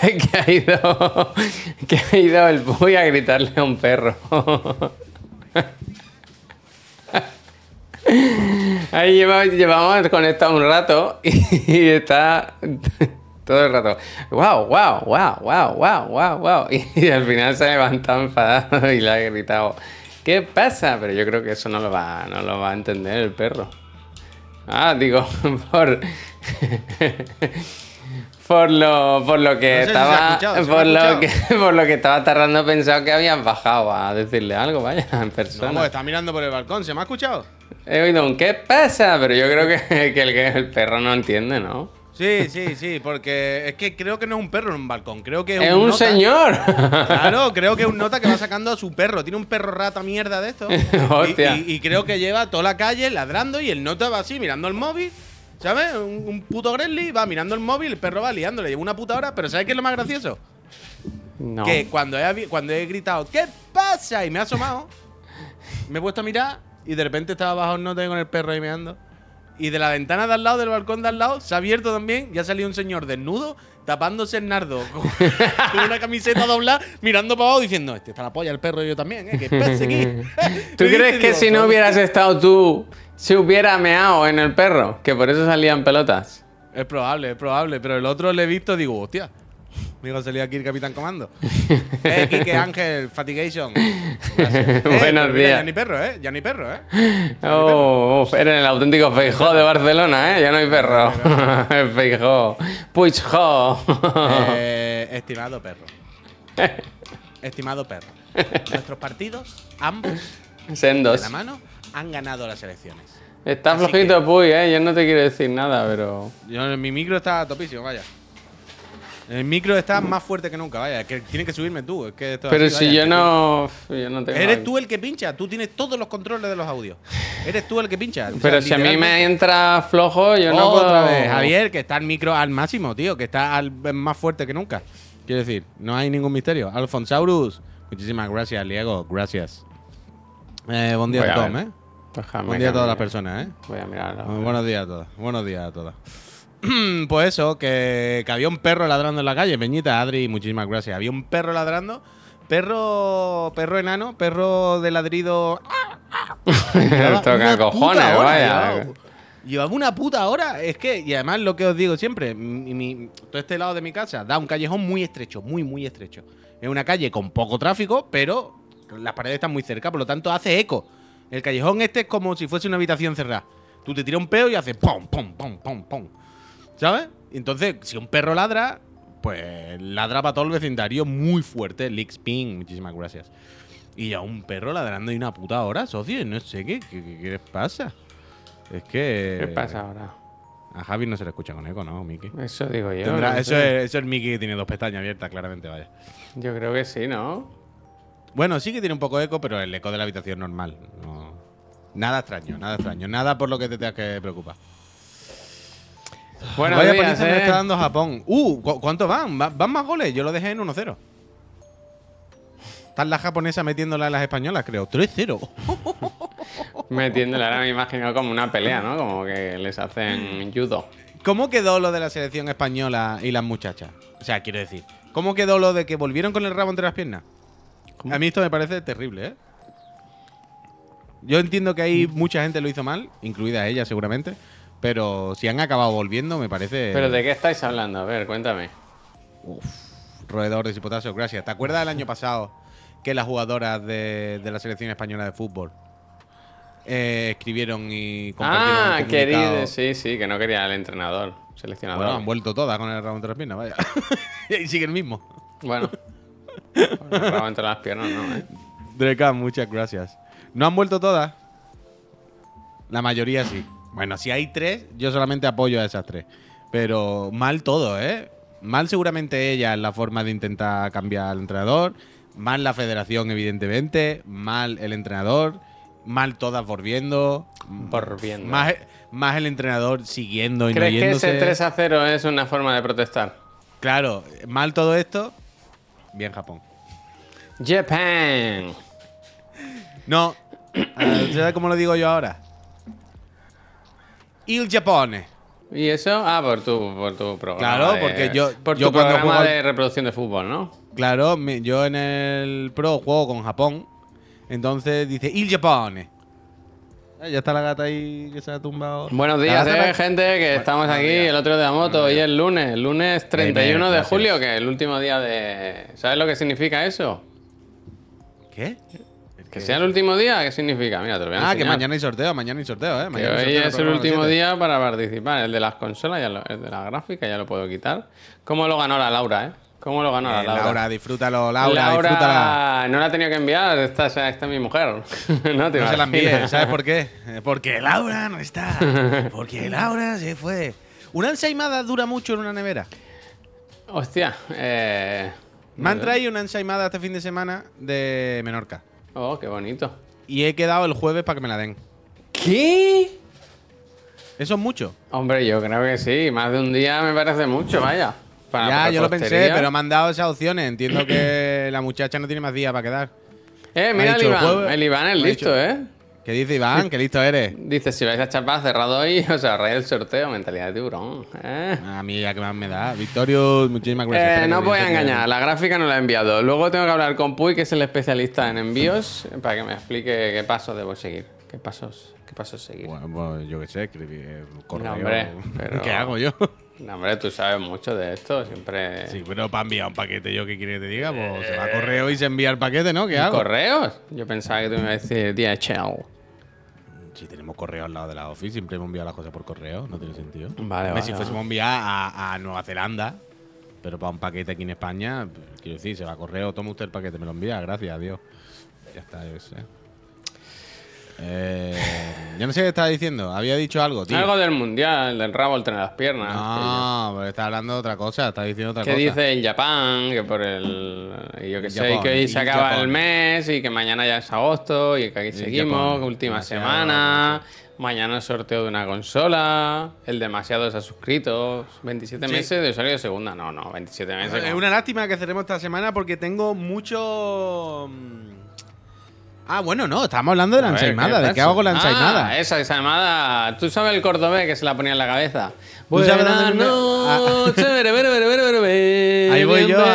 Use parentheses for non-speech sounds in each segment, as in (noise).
(laughs) que ha ido. Que ha ido el Puy a gritarle a un perro. Ahí llevamos, conectado un rato y está todo el rato. ¡Wow, wow, wow, wow, wow, wow, wow! Y al final se ha levantado enfadado y le ha gritado. ¿Qué pasa? Pero yo creo que eso no lo va, no lo va a entender el perro. Ah, digo, (laughs) por. Por lo, por lo que No sé si estaba. escuchado, ¿se me por, lo que, (laughs) por lo que estaba tardando pensado que habías bajado a decirle algo, vaya, (laughs) en persona. Vamos, está mirando por el balcón. ¿Se me ha escuchado? He oído un ¿qué pasa? Pero yo creo que, (laughs) que el, que el perro no entiende, ¿no? Sí, sí, sí, porque es que creo que no es un perro en un balcón, creo que es, Es un nota. señor. Claro, creo que es un nota que va sacando a su perro. Tiene un perro rata mierda de esto. Hostia. Y, y- y creo que lleva toda la calle ladrando y el nota va así mirando el móvil. ¿Sabes? Un, un puto Grizzly va mirando el móvil, el perro va liándole. Lleva una puta hora, pero ¿sabes qué es lo más gracioso? No. Que cuando he, cuando he gritado, ¿qué pasa? Y me ha asomado, me he puesto a mirar y de repente estaba bajo el nota con el perro ahí meando. Y de la ventana de al lado, del balcón de al lado, se ha abierto también y ha salido un señor desnudo tapándose el nardo (laughs) con, una camiseta doblada, mirando para abajo diciendo, este está la polla el perro y yo también, ¿eh? ¿Qué pasa aquí? (laughs) (laughs) ¿Tú crees digo, que si no hubieras estado tú, se hubiera meado en el perro? Que por eso salían pelotas. Es probable, es probable, pero el otro le he visto digo, hostia. Digo, salía aquí el Capitán Comando. (laughs) eh, Kike Ángel, Fatigation. (laughs) Eh, Buenos días. Ya ni perro, ¿eh? Ya ni perro, ¿eh? Oh, uf, eres el auténtico Feijó de Barcelona, ¿eh? Ya no hay perro. (laughs) Feijó. Puigjo. Eh, estimado perro. Estimado perro. Nuestros partidos, ambos, de Sendos. la mano, han ganado las elecciones. Está Así flojito Puy, ¿eh? Yo no te quiero decir nada, pero... Yo, mi micro está topísimo, vaya. El micro está más fuerte que nunca, vaya. Que tienes que subirme tú. Es que esto Pero así, si vaya. yo no... Yo no tengo... Eres tú el que pincha, tú tienes todos los controles de los audios. Eres tú el que pincha. O sea, Pero si a mí me entra flojo, yo no puedo... Otra vez, Javier, que está el micro al máximo, tío, que está al- más fuerte que nunca. Quiero decir, no hay ningún misterio. Alfonsaurus, muchísimas gracias, Liego, gracias. Eh, buen día Voy a todos, ver. ¿eh? Déjame Buen día a todas las personas, ¿eh? Voy a mirarlo. Bueno, buenos días a todas. Buenos días a todas. (clears throat) pues eso, que, que había un perro ladrando en la calle, Peñita, Adri, muchísimas gracias. Había un perro ladrando, perro perro enano, perro de ladrido. (laughs) Toca una cojones, puta hora, vaya. Llevaba, llevaba una puta hora. Es que, y además lo que os digo siempre, mi, mi- todo este lado de mi casa da un callejón muy estrecho, muy, muy estrecho. Es una calle con poco tráfico, pero las paredes están muy cerca, por lo tanto hace eco. El callejón este es como si fuese una habitación cerrada. Tú te tiras un peo y hace pom, pom, pom, pom, pom. ¿Sabes? Entonces, si un perro ladra, pues ladra para todo el vecindario muy fuerte. Lix Ping, muchísimas gracias. Y a un perro ladrando y una puta hora, socio, no sé qué, qué, qué- qué les pasa. Es que. ¿Qué pasa ahora? A Javi no se le escucha con eco, ¿no, Miki? Eso digo yo. Tendrá- no eso, es, eso es Miki que tiene dos pestañas abiertas, claramente, vaya. Yo creo que sí, ¿no? Bueno, sí que tiene un poco de eco, pero el eco de la habitación normal. No- nada extraño, nada extraño. Nada por lo que te tengas que preocupar. Bueno, Vaya días, paliza me ¿eh? está dando Japón. Uh, ¿cu- ¿cuántos van? ¿Va- ¿Van más goles? Yo lo dejé en 1-0. Están las japonesas metiéndola a las españolas, creo. 3-0. (laughs) Metiéndole ahora me imagino como una pelea, ¿no? Como que les hacen judo. ¿Cómo quedó lo de la selección española y las muchachas? O sea, quiero decir, ¿cómo quedó lo de que volvieron con el rabo entre las piernas? A mí esto me parece terrible, ¿eh? Yo entiendo que ahí mucha gente lo hizo mal, incluida ella seguramente, pero si han acabado volviendo me parece... ¿Pero de qué estáis hablando? A ver, cuéntame. Roedores y potasios, gracias. ¿Te acuerdas del año (laughs) pasado que las jugadoras de, de la selección española de fútbol eh, escribieron y compartieron Ah, querido. Sí, sí, que no quería el entrenador, seleccionador. Bueno, han vuelto todas con el las piernas, vaya. (laughs) y sigue el mismo. Bueno. (laughs) Rabo entre las piernas, ¿no? ¿eh? Dreca, muchas gracias. ¿No han vuelto todas? La mayoría sí. Bueno, si hay tres, yo solamente apoyo a esas tres. Pero mal todo, ¿eh? Mal seguramente ella en la forma de intentar cambiar al entrenador. Mal la federación, evidentemente. Mal el entrenador. Mal todas volviendo. Volviendo. Más, más el entrenador siguiendo y no ¿Crees que ese 3 a 0 es una forma de protestar? Claro, mal todo esto. Bien Japón. Japan. No. ¿Sabes cómo lo digo yo ahora? Il Giappone. ¿Y eso? Ah, por tu, por tu programa. Claro, de- porque yo- Por yo tu cuando programa juego de reproducción de fútbol, ¿no? Claro, yo en el Pro juego con Japón. Entonces dice Il Japone. Ah, Ya está la gata ahí que se ha tumbado. Buenos días, eh, la- gente, que estamos aquí, el otro de la moto, hoy es el lunes, el lunes 31 de gracias. julio, que es el último día de... ¿Sabes lo que significa eso? ¿Qué? Que sea el último día, ¿qué significa? Mira, te lo voy a Ah, que mañana hay sorteo, mañana hay sorteo, ¿eh? Que Mañana hay hoy sorteo en es el programa último 7. día para participar. El de las consolas, ya lo- el de la gráfica, ya lo puedo quitar. ¿Cómo lo ganó la Laura, eh? ¿Cómo lo ganó la Eh, Laura? Laura, disfrútalo, Laura, disfrútala. no la ha tenido que enviar, esta, esta es mi mujer. (laughs) no te No se la envíe, imaginas. ¿sabes por qué? Eh, (laughs) Porque Laura no está. Porque Laura se fue. ¿Una ensaimada dura mucho en una nevera? Hostia, eh... Me han traído una ensaimada este fin de semana de Menorca. Oh, qué bonito. Y he quedado el jueves para que me la den. ¿Qué? Eso es mucho. Hombre, yo creo que sí. Más de un día me parece mucho, vaya. Para ya, yo lo pensé, pero me han dado esas opciones. Entiendo que la muchacha no tiene más días para quedar. Eh, mira el Iván. El Iván es listo, dicho- ¿eh? ¿Qué dice Iván? Qué listo eres. Dice, si vais a chapar cerrado hoy, os ahorráis el sorteo. Mentalidad de tiburón. ¿eh? A mí ya que más me da. Victorio, muchísimas gracias. Eh, no voy a engañar, la gráfica no la he enviado. Luego tengo que hablar con Puy, que es el especialista en envíos, para que me explique qué pasos debo seguir. ¿Qué pasos, qué pasos seguir? Bueno, pues yo qué sé, correo. hombre, pero- (laughs) ¿Qué hago yo? No, hombre, tú sabes mucho de esto, siempre... Sí, pero para enviar un paquete, ¿yo qué quiere que te diga? Pues se va a correo y se envía el paquete, ¿no? ¿Qué hago? ¿Correos? Yo pensaba que tú me ibas a decir DHL. Si tenemos correo al lado de la office, siempre hemos enviado las cosas por correo, no tiene sentido. Vale, vale, Si vale. fuésemos enviar a, a Nueva Zelanda, pero para un paquete aquí en España, pues, quiero decir, se va a correo, toma usted el paquete, me lo envía, gracias, adiós. Ya está, yo sé. Eh, yo no sé qué estaba diciendo, había dicho algo, tío. Algo del mundial, del rabo entre las piernas. No, pero está hablando de otra cosa, está diciendo otra ¿Qué cosa. dice el Japón? Que por el. Yo que sé, Japón, que hoy se acaba Japón. el mes y que mañana ya es agosto y que aquí seguimos, Japón, que última semana. Mañana el sorteo de una consola. El demasiado se ha suscrito. 27 Sí. meses de usuario de segunda. No, no, 27 meses. Es una lástima que cerremos esta semana porque tengo mucho. Ah, bueno, no, estamos hablando de la ensaimada. ¿De qué hago con la ensaimada? Ah, esa ensaimada. ¿Tú sabes el cordobés que se la ponía en la cabeza? ¿Tú sabes Buenas Ah. noches, Ahí voy yo (laughs)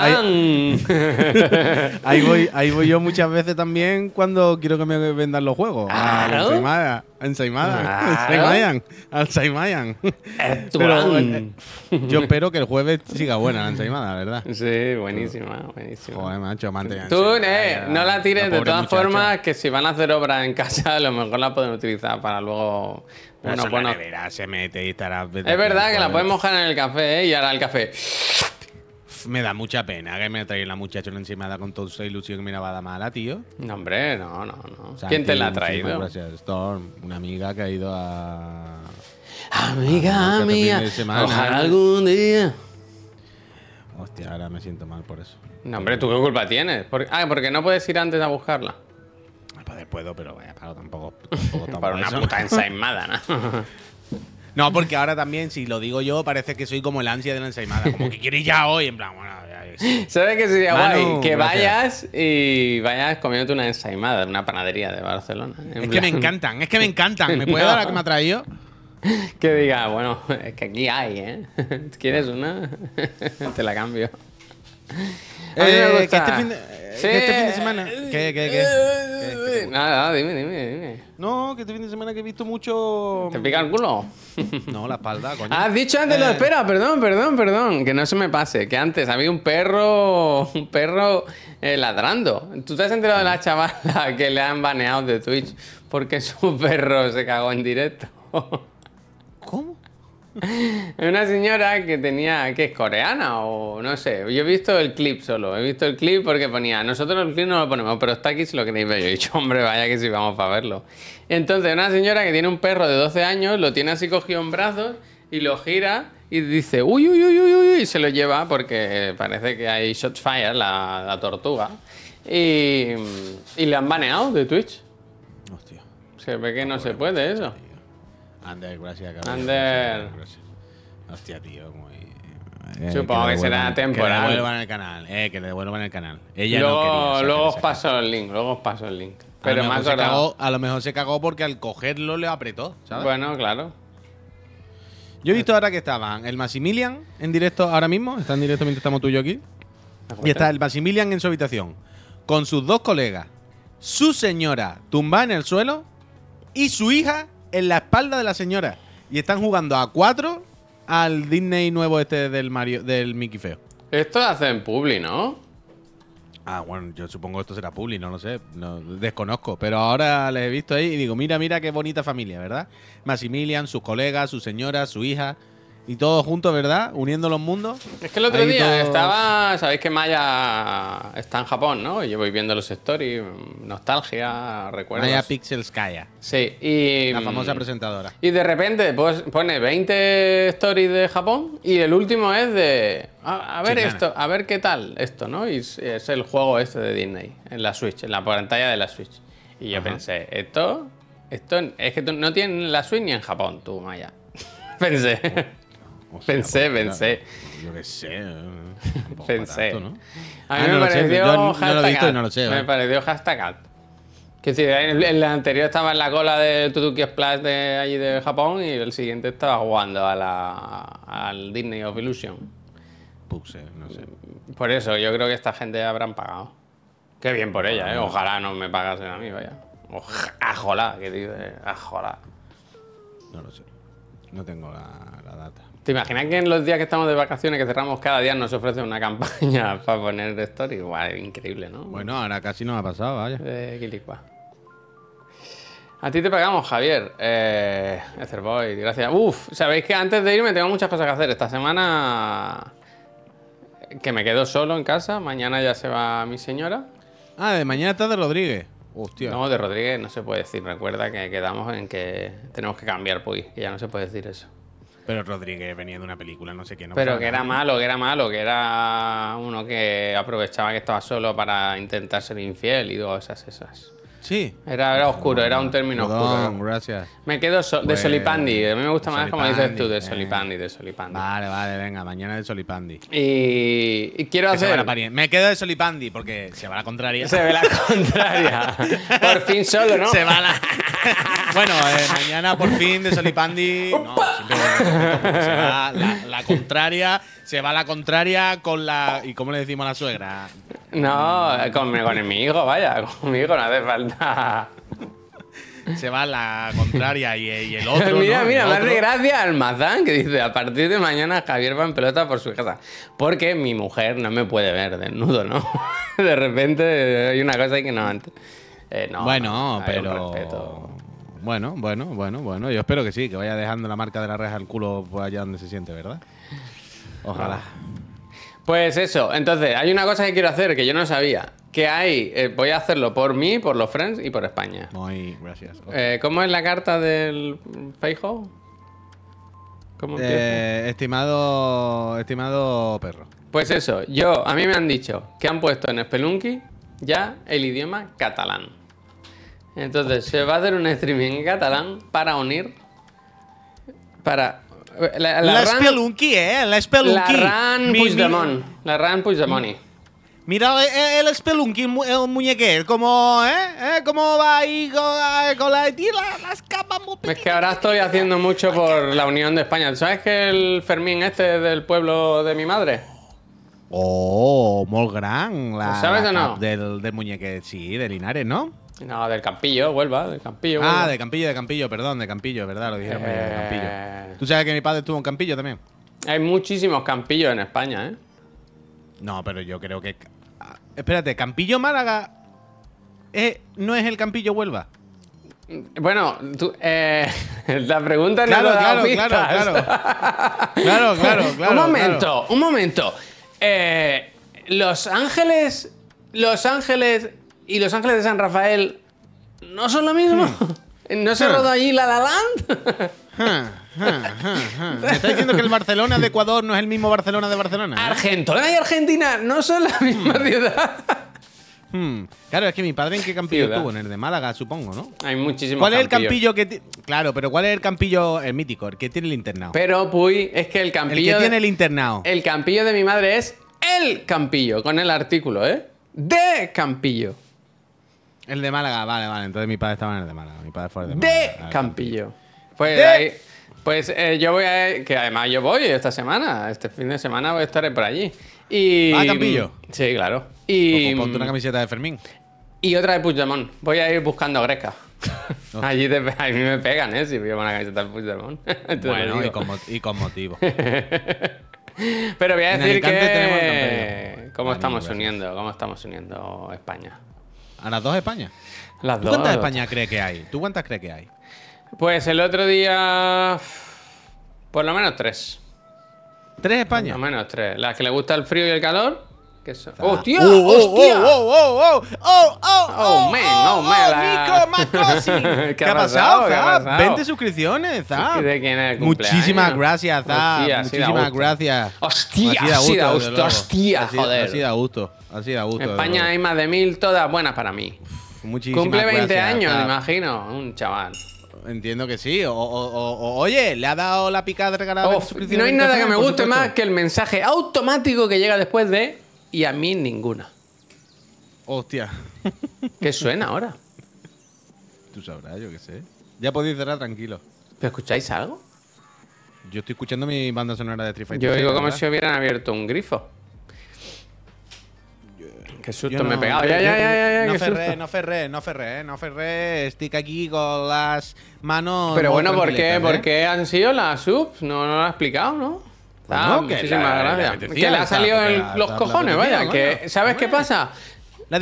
Ahí. (laughs) Ahí voy, ahí voy yo muchas veces también cuando quiero que me vendan los juegos. A la Claro. ensaimada. Ensaimada. Ensaimayan. Ensaimayan. Pero, Ertubolán. eh, yo espero que el jueves siga buena la ensaimada, ¿verdad? Sí, buenísima, buenísima. Joder, macho, Tú, eh, no la tires de todas muchacha. formas, que si van a hacer obras en casa, a lo mejor la pueden utilizar para luego. Pero Bueno, la bueno. nevera se mete y estará. Es verdad que la puedes mojar en el café ¿eh? y ahora el café. Me da mucha pena que me traiga la muchacha una ensaimada con toda esa ilusión que me la va a dar mala, tío. No, hombre, no, no, no. Santi, ¿Quién te la ha traído? Gracias, Storm, una amiga que ha ido a. Amiga este mía, fin de semana. ojalá algún día. Hostia, ahora me siento mal por eso. No, hombre, ¿tú qué culpa tienes? Por- Ah, porque no puedes ir antes a buscarla. Puedo, pero vaya, claro, tampoco. (laughs) tampoco estamos Para una eso. puta ensaimada, ¿no? (laughs) No, porque ahora también, si lo digo yo, parece que soy como el ansia de la ensaimada. Como que quiero ir ya hoy, en plan, bueno, ya, ya, sí. (laughs) ¿Sabes qué sería Manu, guay? Que vayas y vayas comiéndote una ensaimada de una panadería de Barcelona. Es que me encantan, es que me encantan. ¿Me puede No. dar la que me ha traído? Que diga, bueno, es que aquí hay, ¿eh? ¿Quieres una? Te la cambio. Eh, que este fin de- que este fin de semana- ¿Qué, qué, qué? ¿Qué, qué? Nada, dime, dime, dime. No, que este fin de semana que he visto mucho. ¿Te pica el culo? (laughs) No, la espalda, coño. Has dicho antes, no, Eh. espera, perdón, perdón, perdón, que no se me pase, que antes había un perro, un perro eh, ladrando. ¿Tú te has enterado de la chavala (laughs) que le han baneado de Twitch porque su perro se cagó en directo? (laughs) ¿Cómo? (laughs) Una señora que tenía, que es coreana o no sé. Yo he visto el clip solo. He visto el clip porque ponía, nosotros el clip no lo ponemos, pero está aquí si lo queréis ver. Yo he dicho, hombre, vaya que sí, vamos para verlo. Entonces, una señora que tiene un perro de 12 años, lo tiene así cogido en brazos y lo gira y dice, uy, uy, uy, uy, uy, y se lo lleva porque parece que hay shots fire, la, la tortuga. Y, y le han baneado de Twitch. Hostia. Se ve que no se puede eso. Ander, gracias, cabrón. Ander. Gracias. Hostia, tío, muy. eh, Supongo que será temporal. Que le devuelvan el canal, eh, que le devuelvan el canal. Ella luego no quería. luego os paso el link, luego os paso el link. Pero a, lo me mejor se acordado. cagó, a lo mejor se cagó porque al cogerlo le apretó, ¿sabes? Bueno, claro. Yo he visto ahora que estaban el Maximilian en directo ahora mismo, está en directo mientras estamos tú y yo aquí. Y está el Maximilian en su habitación, con sus dos colegas, su señora tumbada en el suelo y su hija en la espalda de la señora. Y están jugando a cuatro al Disney nuevo este del Mario, del Mickey Feo. Esto hace en Publi, ¿no? Ah, bueno, yo supongo que esto será Publi, no lo sé, no, desconozco. Pero ahora les he visto ahí y digo, mira, mira qué bonita familia, ¿verdad? Maximilian, sus colegas, su señora, su hija, y todos juntos, ¿verdad? Uniendo los mundos. Es que el otro Ahí día todos- estaba. Sabéis que Maya está en Japón, ¿no? Y Yo voy viendo los stories, nostalgia, recuerdos. Maya Pixels Kaya, Sí, y. la famosa presentadora. Y de repente pues, pone 20 stories de Japón y el último es de. A, a ver Chicana. esto, a ver qué tal esto, ¿no? Y es, es el juego este de Disney, en la Switch, en la pantalla de la Switch. Y yo pensé, esto. Esto es que tú no tienes la Switch ni en Japón, tú, Maya. (laughs) pensé. O sea, Pensé, pensé. Yo qué sé. eh, Pensé. ¿no? A mí Ah, me no lo sé, pareció yo no lo he hashtag visto y ad. no lo sé, Me pareció hashtag ad. Que si en el anterior estaba en la cola del Tutuki Splash de allí de Japón y el siguiente estaba jugando a la, al Disney of Illusion. Puse, no sé. Por eso yo creo que esta gente habrán pagado. Qué bien por ella, ¿eh? Ojalá no me pagasen a mí, vaya. Oja- Ajolá, que dice, ajolá. No lo sé. No tengo la, la data. ¿Te imaginas que en los días que estamos de vacaciones, que cerramos cada día, nos ofrece una (laughs) campaña para poner story? Guau, increíble, ¿no? Bueno, ahora casi no me ha pasado, vaya. de Quilicua. A ti te pagamos, Javier. Eh, Etherboy, gracias. Uf, sabéis que antes de irme tengo muchas cosas que hacer. Esta semana que me quedo solo en casa. Mañana ya se va mi señora. Ah, de mañana está de Rodríguez. Hostia. No, de Rodríguez no se puede decir. Recuerda que quedamos en que tenemos que cambiar, pues, que ya no se puede decir eso. Pero Rodríguez venía de una película, no sé qué. No Pero que era malo, que era malo, que era uno que aprovechaba que estaba solo para intentar ser infiel y cosas esas. Sí. Era, era oscuro, era un término oscuro. Perdón, gracias. Me quedo so- de Pues, Solipandi. A mí me gusta más como dices tú, de Solipandi, Solipandi, de Solipandi. Vale, vale, venga, mañana de Solipandi. Y, y quiero Que hacer. Me quedo de Solipandi porque se va la contraria. Se ve la contraria. (laughs) Por fin solo, ¿no? Se va la. (laughs) bueno, eh, mañana por fin de Solipandi. (laughs) No, siempre se va la, la contraria. Se va la contraria con la. ¿Y cómo le decimos a la suegra? No, con, con mi hijo, vaya, conmigo no hace falta. Se va la contraria y, y el otro. mira, ¿no? mira, me hace gracia al Mazán que dice: A partir de mañana Javier va en pelota por su casa. Porque mi mujer no me puede ver desnudo, ¿no? (laughs) De repente hay una cosa ahí que no antes. Eh, no, Bueno, pero. Bueno, bueno, bueno, bueno. Yo espero que sí, que vaya dejando la marca de la reja al culo por allá donde se siente, ¿verdad? Ojalá. Pues eso, entonces hay una cosa que quiero hacer que yo no sabía. Que hay, eh, voy a hacerlo por mí, por los friends y por España. Muy gracias. Eh, ¿Cómo es la carta del Feijo? ¿Cómo? Eh, estimado, estimado perro. Pues eso, yo, a mí me han dicho que han puesto en Spelunky ya el idioma catalán. Entonces se va a hacer un streaming en catalán para unir. Para. La, La, Spelunky, ¿eh? La la ran mi- Puigdemont. La ran Puigdemont. Mira el, el Spelunky, el mu- el muñequer, como, ¿eh? ¿Eh? ¿Cómo va ahí con, con la, la- las capas muy Es que ahora estoy haciendo mucho por la unión de España. ¿Sabes que el Fermín este es del pueblo de mi madre? Oh, molt gran. La, ¿Lo sabes o no? Del, del muñequer, sí, de Linares, ¿no? No, del Campillo, Huelva, del Campillo. Ah, de Campillo, de Campillo, perdón, de Campillo, ¿verdad? Lo dijeron de Eh. Campillo. ¿Tú sabes que mi padre estuvo en Campillo también? Hay muchísimos Campillos en España, ¿eh? No, pero yo creo que. ah, Espérate, Campillo Málaga. eh, ¿No es el Campillo Huelva? Bueno, tú, eh, (laughs) la pregunta no Claro, dado claro, claro, claro. Claro, (laughs) claro, claro. un momento, claro. un momento. Eh, Los Ángeles, Los Ángeles y Los Ángeles de San Rafael no son lo mismo. (laughs) ¿No se Hmm. rodó allí La La Land? Ja. ¿Me estás diciendo que el Barcelona de Ecuador no es el mismo Barcelona de Barcelona? eh? Argentina y Argentina no son la misma ciudad. Hmm. Claro, es que mi padre en qué campillo Ciudad. estuvo, en el de Málaga, supongo, ¿no? Hay muchísimos ¿Cuál es el campillo que ti- Claro, pero ¿cuál es el campillo, el mítico, el que tiene el internado? Pero, Puy, es que el el campillo. que tiene el internado. el campillo de mi madre es el campillo, con el artículo, ¿eh? De campillo. El de Málaga, vale, vale. Entonces mi padre estaba en el de Málaga. Mi padre fue el de De Málaga. Vale. Campillo. Pues De- ahí- Pues eh, yo voy a. Que además yo voy esta semana. Este fin de semana voy a estar por allí. Y. ¿Ah, Campillo? Sí, claro. Y. Pues ponte una camiseta de Fermín. Y otra de Puigdemont. Voy a ir buscando a Greca. (laughs) No. Allí te, a mí me pegan, ¿eh? Si llevo una camiseta de Puigdemont. (laughs) Bueno, y con, y con motivo. (laughs) Pero voy a decir que. ¿Cómo estamos uniendo? ¿Cómo estamos uniendo España? ¿A las dos España? Las ¿Tú dos. cuántas España crees que hay? ¿Tú cuántas crees que hay? Pues el otro día. Por lo menos tres. ¿Tres Por España? lo menos tres. Las que le gusta el frío y el calor. Que son... Ah. ¡Hostia! ¡Oh, oh, ¡Hostia! oh, oh, oh, oh, oh, Oh, man, oh, man, la-. (laughs) ¿Qué ¿Qué ha pasado? ¿Qué ha pasado? 20 suscripciones, Zap. ¿De quién es el Muchísimas gracias, Zap. Hostia, Muchísimas gracias. Hostia, luego. hostia, Así- joder. Así da gusto. Así gusto. En España hay más de mil, todas buenas para mí. Muchísimas Cumple 20 gracias, años, me imagino. Un chaval. Entiendo que sí. O, o- o- o- oye, le ha dado la picada de regalar Oh, 20 suscripciones no hay en nada que Instagram, me por guste supuesto. más que el mensaje automático que llega después de. Y a mí ninguna. Hostia. ¿Qué suena ahora? Tú sabrás, yo qué sé. Ya podéis cerrar tranquilo. ¿Pero escucháis algo? Yo estoy escuchando mi banda sonora de Street Fighter. Yo digo como ¿verdad? si hubieran abierto un grifo. Qué susto me no- pegado. yo- Ya, ya, ya, No ferré, no ferré, no ferré, no ferré. Estoy aquí con las manos. Pero bueno, ¿por qué, ¿por ¿eh? qué han sido las subs? No, no lo ha explicado, ¿no? Ah, muchísimas la- gracias. que le ha salido los cojones, vaya. Que. ¿Sabes qué pasa?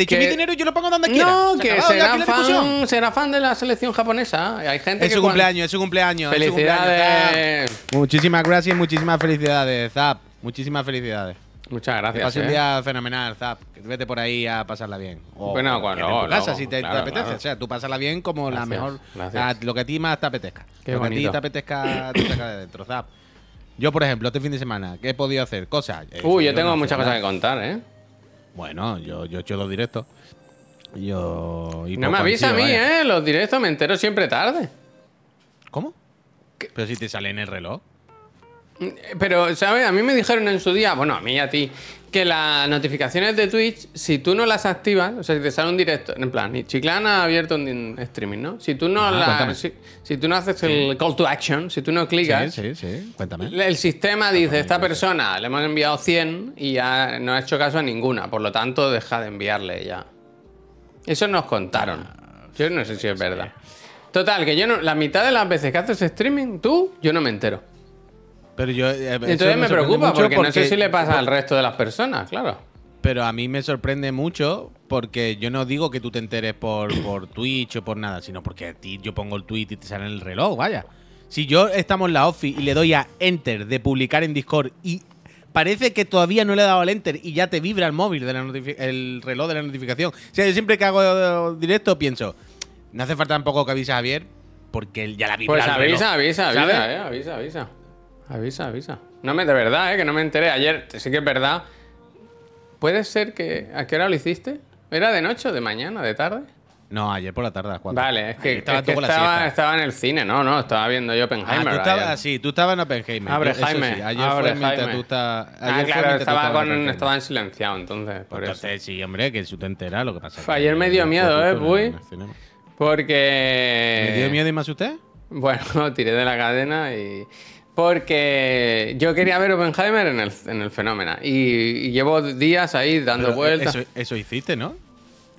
Que- mi dinero yo lo pongo donde quiera. No, Se que será fan, será fan de la selección japonesa. Hay gente Es que su cumpleaños, es su cumpleaños. es su cumpleaños, Felicidades. Muchísimas gracias y muchísimas felicidades, Zap. Muchísimas felicidades. Muchas Que gracias. pase un eh. día fenomenal, Zap. Que vete por ahí a pasarla bien. O Bueno, cuando- en tu casa, si te, apetece. claro. O sea, tú pasarla bien como la mejor. a- lo que a ti más te apetezca. Qué lo que a ti te apetezca te saca de dentro, Zap. Yo, por ejemplo, este fin de semana, ¿qué he podido hacer? Cosas. Eh, Uy, sí, yo tengo no muchas cosas que contar, ¿eh? Bueno, yo, yo he hecho dos directos. Yo. y No me avisa a mí, vaya. ¿eh? Los directos me entero siempre tarde. ¿Cómo? Pero si te sale en el reloj. Pero, ¿sabes? A mí me dijeron en su día, bueno, a mí y a ti, que las notificaciones de Twitch, si tú no las activas, o sea, si te sale un directo, en plan, y Chiclana ha abierto un streaming, ¿no? Si tú no, Ajá, la- cuéntame. si, si tú no haces el call to action, si tú no clicas, Sí, sí, sí. Cuéntame. el sistema dice, esta persona le hemos enviado 100 y ya no ha hecho caso a ninguna, por lo tanto, deja de enviarle ya. Eso nos contaron. Yo no sé si es verdad. Total, que yo no, la mitad de las veces que haces streaming, tú, yo no me entero. Pero yo. eh, Entonces me sorprende preocupa porque, no sé si le pasa al resto de las personas, claro. Pero a mí me sorprende mucho porque yo no digo que tú te enteres por, (coughs) por Twitch o por nada, sino porque a ti yo pongo el tweet y te sale en el reloj, vaya. Si yo estamos en la office y le doy a enter de publicar en Discord y parece que todavía no le he dado al enter y ya te vibra el móvil, de la el reloj de la notificación. O sea, yo siempre que hago directo pienso, no hace falta tampoco que avise a Javier porque él ya la vibra Pues avisa, avisa, ¿sabes? avisa, eh, avisa, avisa. Avisa, avisa. No me, de verdad, eh, que no me enteré. Ayer, sí que es verdad. ¿Puede ser que. ¿A qué hora lo hiciste? ¿Era de noche o de mañana, de tarde? No, ayer por la tarde a las 4. Vale, es que, estaba que tú estaba, en el cine, no, no, estaba viendo yo Ah, Oppenheimer. tú estabas, ayer. sí, tú estabas en Oppenheimer. Abre eso Jaime, sí, ayer abre fue mientras Jaime. tú estabas. Ah, claro, tú estaba, en con, Oppenheimer. estaba en silenciado, entonces, por eso. Entonces, sí, hombre, que si te enteras lo que pasa. Fue ayer me dio miedo, ¿eh, Puy? en. Porque. ¿Me dio miedo y más usted? Bueno, (laughs) tiré de la cadena y. Porque yo quería ver Oppenheimer en el, en el fenómeno. Y, y llevo días ahí dando Pero vueltas. Eso, eso hiciste, ¿no?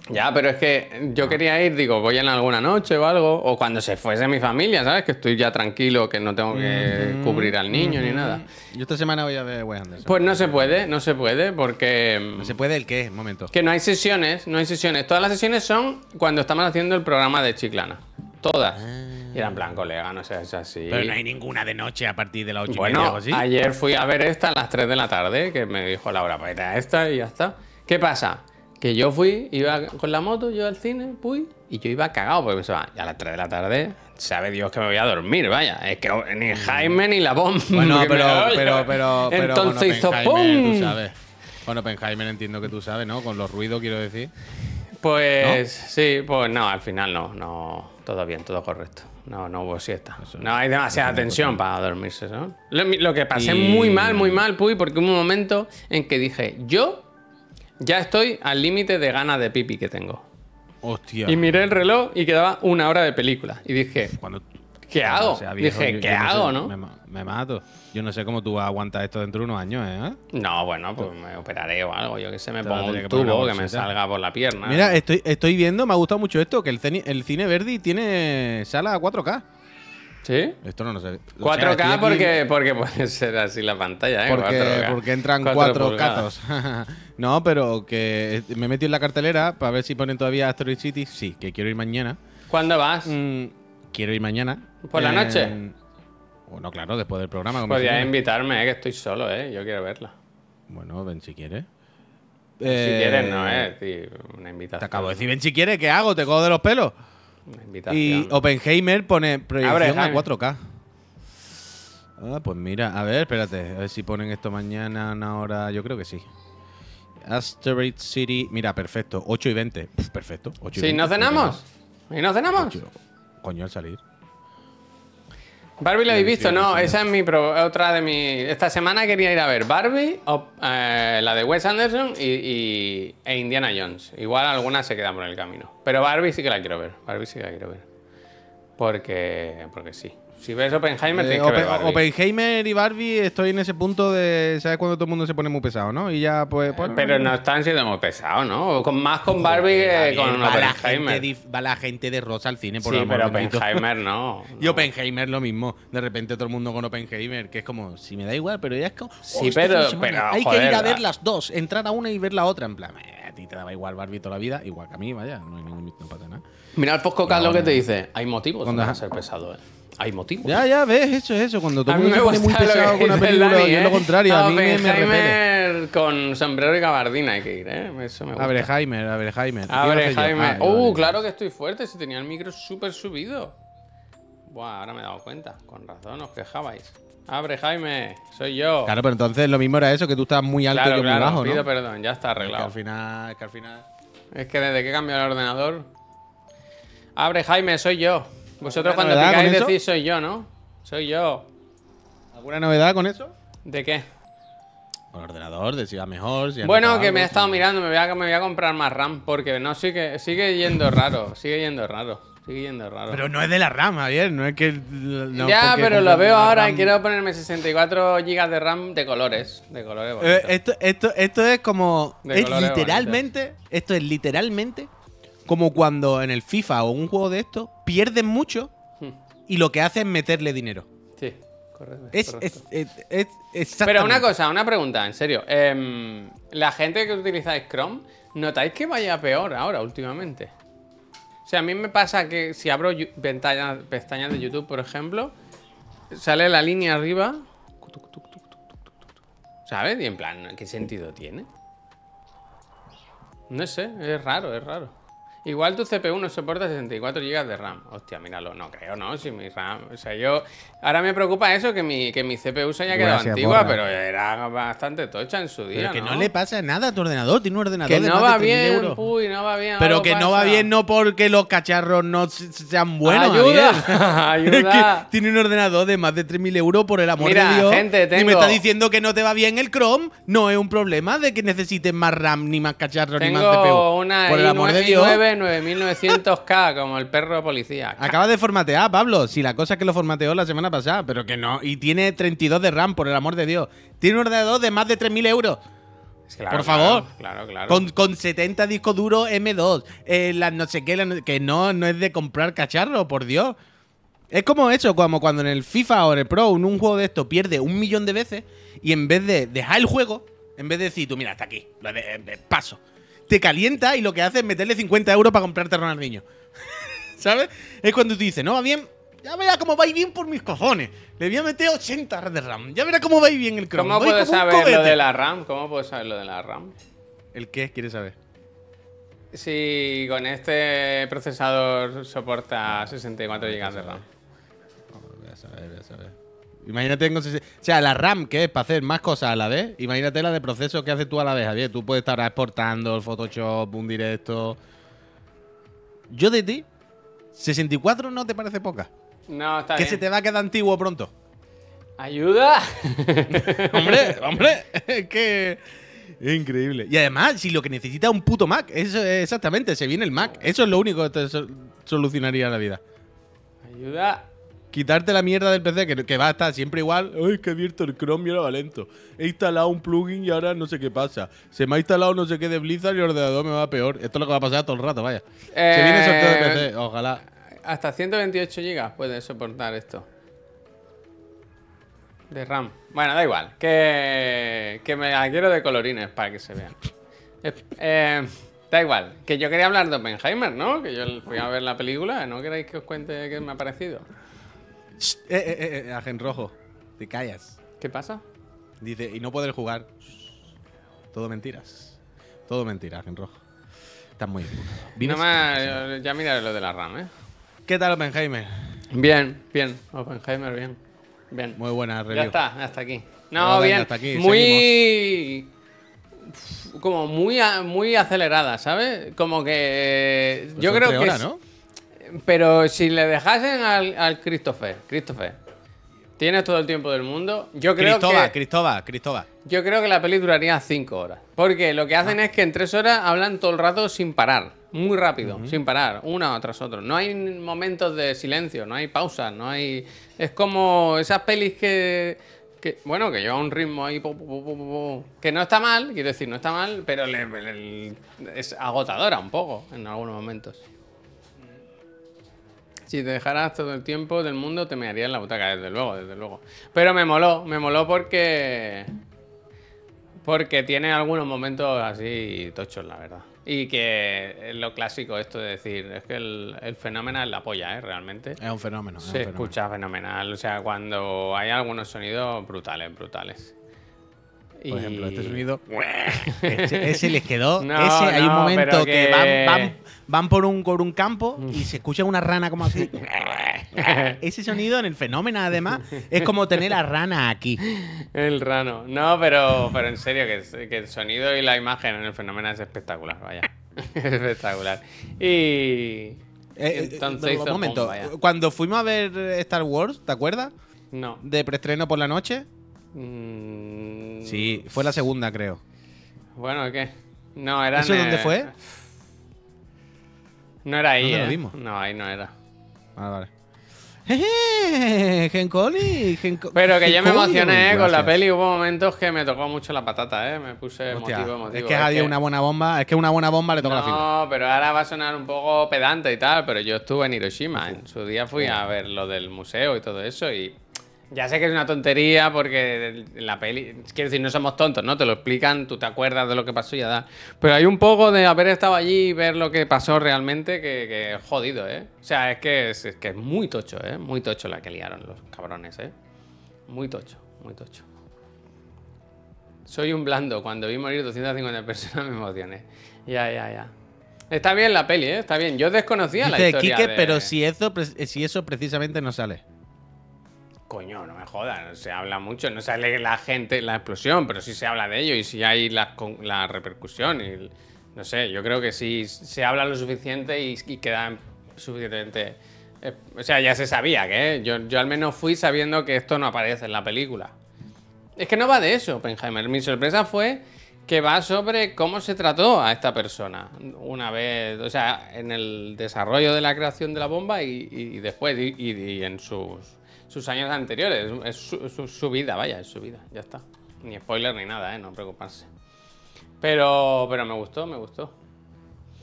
Ya, pero es que yo quería ir, digo, voy en alguna noche o algo. O cuando se fuese mi familia, ¿sabes? Que estoy ya tranquilo, que no tengo que cubrir al niño ni nada. Yo esta semana voy a ver Wes Anderson. Pues no se puede, no se puede, porque. ¿No se puede el qué? Un momento. Que no hay sesiones, no hay sesiones. Todas las sesiones son cuando estamos haciendo el programa de Chiclana. Todas. Y era en plan, colega, no seas así. Pero no hay ninguna de noche a partir de las 8 y media o Bueno, así. ayer fui a ver esta a las 3 de la tarde, que me dijo Laura, pues esta y ya está. ¿Qué pasa? Que yo fui, iba con la moto, yo al cine, fui, y yo iba cagado, porque pensaba, ya a las 3 de la tarde, sabe Dios que me voy a dormir, vaya. Es que ni Jaime ni la bomba. Bueno, pero, pero, pero, pero Entonces hizo ¡pum! tú sabes. Con Oppenheimer entiendo que tú sabes, ¿no? Con los ruidos, quiero decir. Pues sí, pues no, al final no, no, todo bien, todo correcto. No, no hubo siesta. No hay demasiada tensión para dormirse, ¿no? Lo, lo que pasé Y- muy mal, muy mal, Puy, porque hubo un momento en que dije, yo ya estoy al límite de ganas de pipi que tengo. Hostia. Y miré el reloj y quedaba una hora de película. Y dije, Cuando ¿qué hago? sea viejo, Dije, yo- ¿qué yo hago, sé, no? Me, ma- me mato. Yo no sé cómo tú vas a aguantar esto dentro de unos años, ¿eh? No, bueno, pues me operaré o algo. Yo que sé, me Te pongo tendría un que tubo me salga por la pierna. Mira, estoy, estoy viendo, me ha gustado mucho esto, que el, cine- el cine Verdi tiene sala 4K. ¿Sí? Esto no lo sé. 4K porque, porque puede ser así la pantalla, ¿eh? Porque, 4K. porque entran Cuatro cuatro pulgadas. catos. (laughs) no, pero que me he metido en la cartelera para ver si ponen todavía Asteroid City. Sí, que quiero ir mañana. ¿Cuándo vas? Mm, quiero ir mañana. ¿Por la noche? Bueno, claro, después del programa. Podrías invitarme, ¿eh? que estoy solo, ¿eh? Yo quiero verla. Bueno, ven si quieres. si quieres, no, ¿eh? Una invitación. Te acabo de decir, ven si quieres, ¿qué hago? ¿Te cojo de los pelos? Una invitación. Y Oppenheimer pone proyección Abre, a Jaime. 4K. Ah, pues mira, a ver, espérate, a ver si ponen esto mañana, una hora, yo creo que sí. Asteroid City, mira, perfecto, 8 y 20. Puf, perfecto, 8 y ¿Sí, 20. no cenamos? ¿Y no cenamos? Coño, al salir. ¿Barbie lo habéis visto? No, esa es mi pro- otra de mi. Esta semana quería ir a ver Barbie, o, eh, la de Wes Anderson y, y- e Indiana Jones. Igual algunas se quedan por el camino. Pero Barbie sí que la quiero ver. Barbie sí que la quiero ver. Porque, porque sí. Si ves Oppenheimer, Eh, tienes que ver Oppen- Barbie. Oppenheimer y Barbie estoy en ese punto de, ¿sabes cuando todo el mundo se pone muy pesado, no? Y ya pues... pues Pero no están siendo muy pesados, ¿no? Con, más con Barbie que con va, la gente, Oppenheimer. va la gente de rosa al cine por Sí, amor pero. Oppenheimer (laughs) no. Y Oppenheimer lo mismo. De repente todo el mundo con Oppenheimer, que es como, si me da igual, pero ya es como. Sí, "Oh, este pero- Hay joder, que ir a ver las dos, entrar a una y ver la otra. En plan, "Eh, a ti te daba igual Barbie toda la vida, igual que a mí, vaya, no hay ningún no pasa nada. Mira el post lo que te dice. Hay motivos para ser pesado, ¿eh? Hay motivos. Ya, ya, ves, eso es eso. Cuando todo el mundo me pone gusta muy lo pesado con una película, Dani, yo ¿eh? lo contrario, a mí me, con sombrero y gabardina hay que ir, ¿eh? Eso me gusta. Abre Jaime, abre Jaime. Abre Jaime. Ah, uh, claro que estoy fuerte. Si tenía el micro súper subido. Buah, ahora me he dado cuenta. Con razón, os quejabais. Abre Jaime, soy yo. Claro, pero entonces lo mismo era eso, que tú estás muy alto y claro, yo muy bajo, ¿no? pido perdón, ya está Es que arreglado. al final, es que al final. Es que desde que he cambiado el ordenador. Abre Jaime, soy yo. Vosotros ¿Alguna cuando picáis decís soy yo, ¿no? Soy yo. ¿Alguna novedad con eso? ¿De qué? Con el ordenador, de si va mejor, si Bueno, que me he estado si- mirando, me voy, a, me voy a comprar más RAM porque no sigue, sigue yendo raro, sigue yendo raro, sigue yendo raro. Pero no es de la RAM, Javier, no es que. no ya, pero lo veo ahora RAM- y quiero ponerme 64 GB de RAM de colores, de colores Eh, esto, esto, esto es como. De es literalmente. Esto es literalmente como cuando en el FIFA o un juego de estos pierden mucho Hmm. y lo que hace es meterle dinero. Sí, correcto. Es, correcto. es, es, es Pero una cosa, una pregunta, en serio. Em, la gente que utilizáis Chrome, ¿notáis que vaya peor ahora últimamente? O sea, a mí me pasa que si abro ventanas- pestañas de YouTube, por ejemplo, sale la línea arriba. ¿Sabes? Y en plan, ¿qué sentido tiene? No sé, es raro, es raro. Igual tu CPU no soporta 64 GB de RAM. Hostia, míralo, no creo, ¿no? Si mi RAM. O sea, yo. Ahora me preocupa eso, que mi, que mi CPU se haya quedado Gracias, antigua, pero era bastante tocha en su día. Pero que ¿no? no le pasa nada a tu ordenador, tiene un ordenador Que de no más va de 3.000 bien, euros. puy, no va bien. Pero que no va pasa. bien no porque los cacharros no se- sean buenos. Ayuda, (laughs) (laughs) ayuda. que tiene un ordenador de más de 3.000 euros por el amor Mira, de Dios. gente, Y me tengo- está diciendo que no te va bien el Chrome. No es un problema de que necesites más RAM, ni más cacharros, ni más CPU. Tengo una por el amor de Dios. I9 9900K, como el perro policía. Acaba de formatear, Pablo. Si la cosa es que lo formateó la semana pasada, pero que no. Y tiene 32 de RAM, por el amor de Dios. Tiene un ordenador de más de 3.000 euros. Claro, por favor. Claro, claro. Con, con 70 discos duros M2. eh, las no sé qué, las no- que no, no es de comprar cacharro, por Dios. Es como eso, como cuando en el FIFA o en el Pro, en un juego de esto, pierde un millón de veces y en vez de dejar el juego, en vez de decir, tú mira, hasta aquí, lo de, de- paso, te calienta y lo que hace es meterle 50 euros para comprarte a Ronaldinho. (laughs) ¿Sabes? Es cuando tú dices, no va bien, ya verá cómo va a ir bien por mis cojones. Le voy a meter 80 de RAM, ya verá cómo va a ir bien el Chrome. ¿Cómo un saber lo de la RAM? ¿Cómo puedo saber lo de la RAM? ¿El qué? ¿Quieres saber? Si con este procesador soporta 64 GB de RAM. Voy a saber, voy a saber. Imagínate, o sea, la RAM que es para hacer más cosas a la vez. Imagínate la de proceso que haces tú a la vez, Javier. Tú puedes estar exportando el Photoshop, un directo. Yo de ti, 64 no te parece poca. No, está Que bien. se te va a quedar antiguo pronto. ¡Ayuda! (laughs) hombre, hombre, es que. Es increíble. Y además, si lo que necesita es un puto Mac, eso es exactamente, se viene el Mac. Eso es lo único que te so- solucionaría la vida. Ayuda. Quitarte la mierda del PC, que, que va a estar siempre igual. Ay, es que he abierto el Chrome y ahora va lento. He instalado un plugin y ahora no sé qué pasa. Se me ha instalado no sé qué de Blizzard y el ordenador me va peor. Esto es lo que va a pasar todo el rato, vaya. Se viene sorteo de Eh, PC, ojalá. Hasta 128 GB puede soportar esto. De RAM. Bueno, da igual. Que, que me la quiero de colorines para que se vean. Eh, eh, da igual. Que yo quería hablar de Oppenheimer, ¿no? Que yo fui a ver la película. ¿No queréis que os cuente qué me ha parecido? Shh, Eh, eh, eh, eh, Agen Rojo, te callas. ¿Qué pasa? Dice, y no poder jugar. Todo mentiras. Todo mentira, Agen Rojo. Estás muy Vives- me- ya miraré lo de la RAM, ¿eh? ¿Qué tal, Oppenheimer? Bien, bien. Oppenheimer, bien. Bien. Muy buena review. Ya está, hasta aquí. No, bien. hasta aquí, muy. Como muy, muy acelerada, ¿sabes? Como que. Pues yo creo que. horas, ¿no? Pero si le dejasen al, al Christopher, Christopher, tienes todo el tiempo del mundo. Yo creo Cristóbal, que. Cristóbal, Cristóbal. Yo creo que la peli duraría 5 horas. Porque lo que Ah. hacen es que en 3 horas hablan todo el rato sin parar. Muy rápido, sin parar, una tras otra. No hay momentos de silencio, no hay pausas, no hay. Es como esas pelis que. que, bueno, que lleva un ritmo ahí. que no está mal, quiero decir, no está mal, pero le- le- es agotadora un poco en algunos momentos. Si te dejaras todo el tiempo del mundo, te me haría en la butaca, desde luego, desde luego. Pero me moló, me moló porque. Porque tiene algunos momentos así tochos, la verdad. Y que es lo clásico esto de decir, es que el, el fenómeno es la polla, ¿eh? Realmente. Es un fenómeno. es un Se fenómeno. escucha fenomenal. O sea, cuando hay algunos sonidos brutales, brutales. Por ejemplo, este sonido. Ese, ese les quedó. (laughs) No, ese hay un momento que, que- van, van, van por, un, por un campo y se escucha una rana como así. (laughs) (laughs) ese sonido en el fenómeno, además, es como tener a rana aquí. El rano. No, pero, pero en serio, que, el sonido y la imagen en el fenómeno es espectacular, vaya. Es espectacular. Y. Eh, eh, Entonces eh, un momento, cuando fuimos a ver Star Wars, ¿te acuerdas? No. De preestreno por la noche. Mm, Sí, fue la segunda, creo. Bueno, ¿qué? No, era. ¿Eso dónde eh, fue? No era ahí. ¿Dónde lo eh. vimos? No, ahí no era. Ah, vale. (laughs) Jeje, Gencoli, Genco- Pero que yo me emocioné con la peli. Hubo momentos que me tocó mucho la patata, ¿eh? Me puse Hostia, emotivo, emotivo. es que ha habido una buena bomba. Es que una buena bomba le toca la fibra. No, pero ahora va a sonar un poco pedante y tal, pero yo estuve en Hiroshima. En su día fui a ver lo del museo y todo eso y ya sé que es una tontería porque la peli, quiero decir, no somos tontos, ¿no? Te lo explican, tú te acuerdas de lo que pasó y ya da. Pero hay un poco de haber estado allí y ver lo que pasó realmente que, que es jodido, ¿eh? O sea, es que es, es que es muy tocho, ¿eh? Muy tocho la que liaron los cabrones, ¿eh? Muy tocho, muy tocho. Soy un blando. Cuando vi morir 250 personas me emocioné. Ya, ya, ya. Está bien la peli, ¿eh? Está bien. Yo desconocía la historia Quique, de- pero si eso, si eso precisamente no sale. Coño, no me jodas. Se habla mucho. No sale la gente, la explosión, pero sí se habla de ello y sí hay la, la repercusión. Y, no sé, yo creo que sí se habla lo suficiente y, y queda suficientemente... eh, o sea, ya se sabía que... ¿eh? Yo, yo al menos fui sabiendo que esto no aparece en la película. Es que no va de eso, Oppenheimer. Mi sorpresa fue que va sobre cómo se trató a esta persona una vez, o sea, en el desarrollo de la creación de la bomba y, después, y en sus, sus años anteriores. Es su, su- su vida, vaya, es su vida, ya está. Ni spoiler ni nada, ¿eh? no preocuparse. Pero, pero me gustó, me gustó.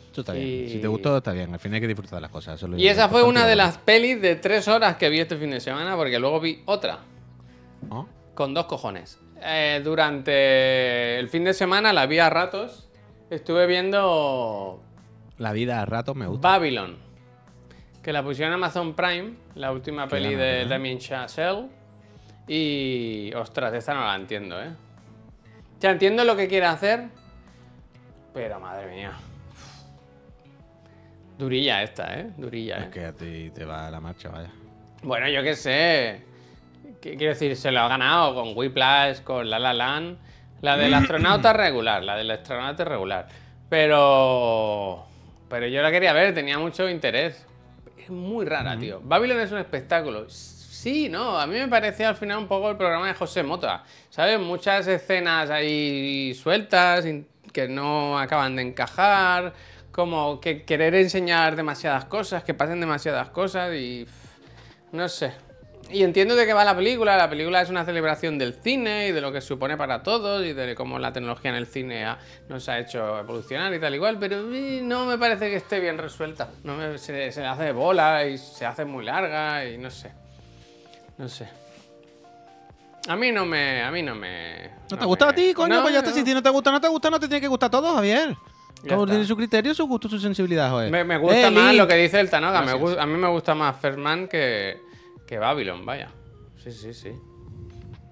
Esto está bien. Y- Si te gustó, está bien. Al final hay que disfrutar de las cosas. eso Y esa fue una de las pelis de tres horas que vi este fin de semana, porque luego vi otra. ¿No? Con dos cojones. Eh, durante el fin de semana, la vi a ratos. Estuve viendo La vida a ratos me gusta. Babylon. Que la pusieron en Amazon Prime, la última peli de. Damien Chazelle. Y. Ostras, esta no la entiendo, ¿eh? O sea, entiendo lo que quiere hacer. Pero madre mía. Durilla esta, ¿eh? Durilla, Es ¿eh? que a ti te va la marcha, vaya. Bueno, yo qué sé. ¿Qué quiero decir? Se lo ha ganado con Whiplash, con La La Land. La del (clears throat) astronauta es regular, la del astronauta es regular. Pero. Pero yo la quería ver, tenía mucho interés. Es muy rara, tío. Babylon es un espectáculo. Sí, no. A mí me parecía al final un poco el programa de José Mota. ¿Sabes? Muchas escenas ahí sueltas que no acaban de encajar. Como que querer enseñar demasiadas cosas, que pasen demasiadas cosas y. No sé. Y entiendo de qué va la película. La película es una celebración del cine y de lo que supone para todos y de cómo la tecnología en el cine nos ha hecho evolucionar y tal igual, pero no me parece que esté bien resuelta. No me, se, se hace bola y se hace muy larga y no sé. No sé. A mí no me. A mí no me. ¿No, te gusta a ti, coño? pues ya está. Si no te gusta, no te gusta, no te tiene que gustar todo, Javier. Como tiene su criterio, su gusto, su sensibilidad, joder. Me, gusta más lo que dice el Tanoga. a mí me gusta más Ferman que, que Babylon, vaya. Sí, sí, sí.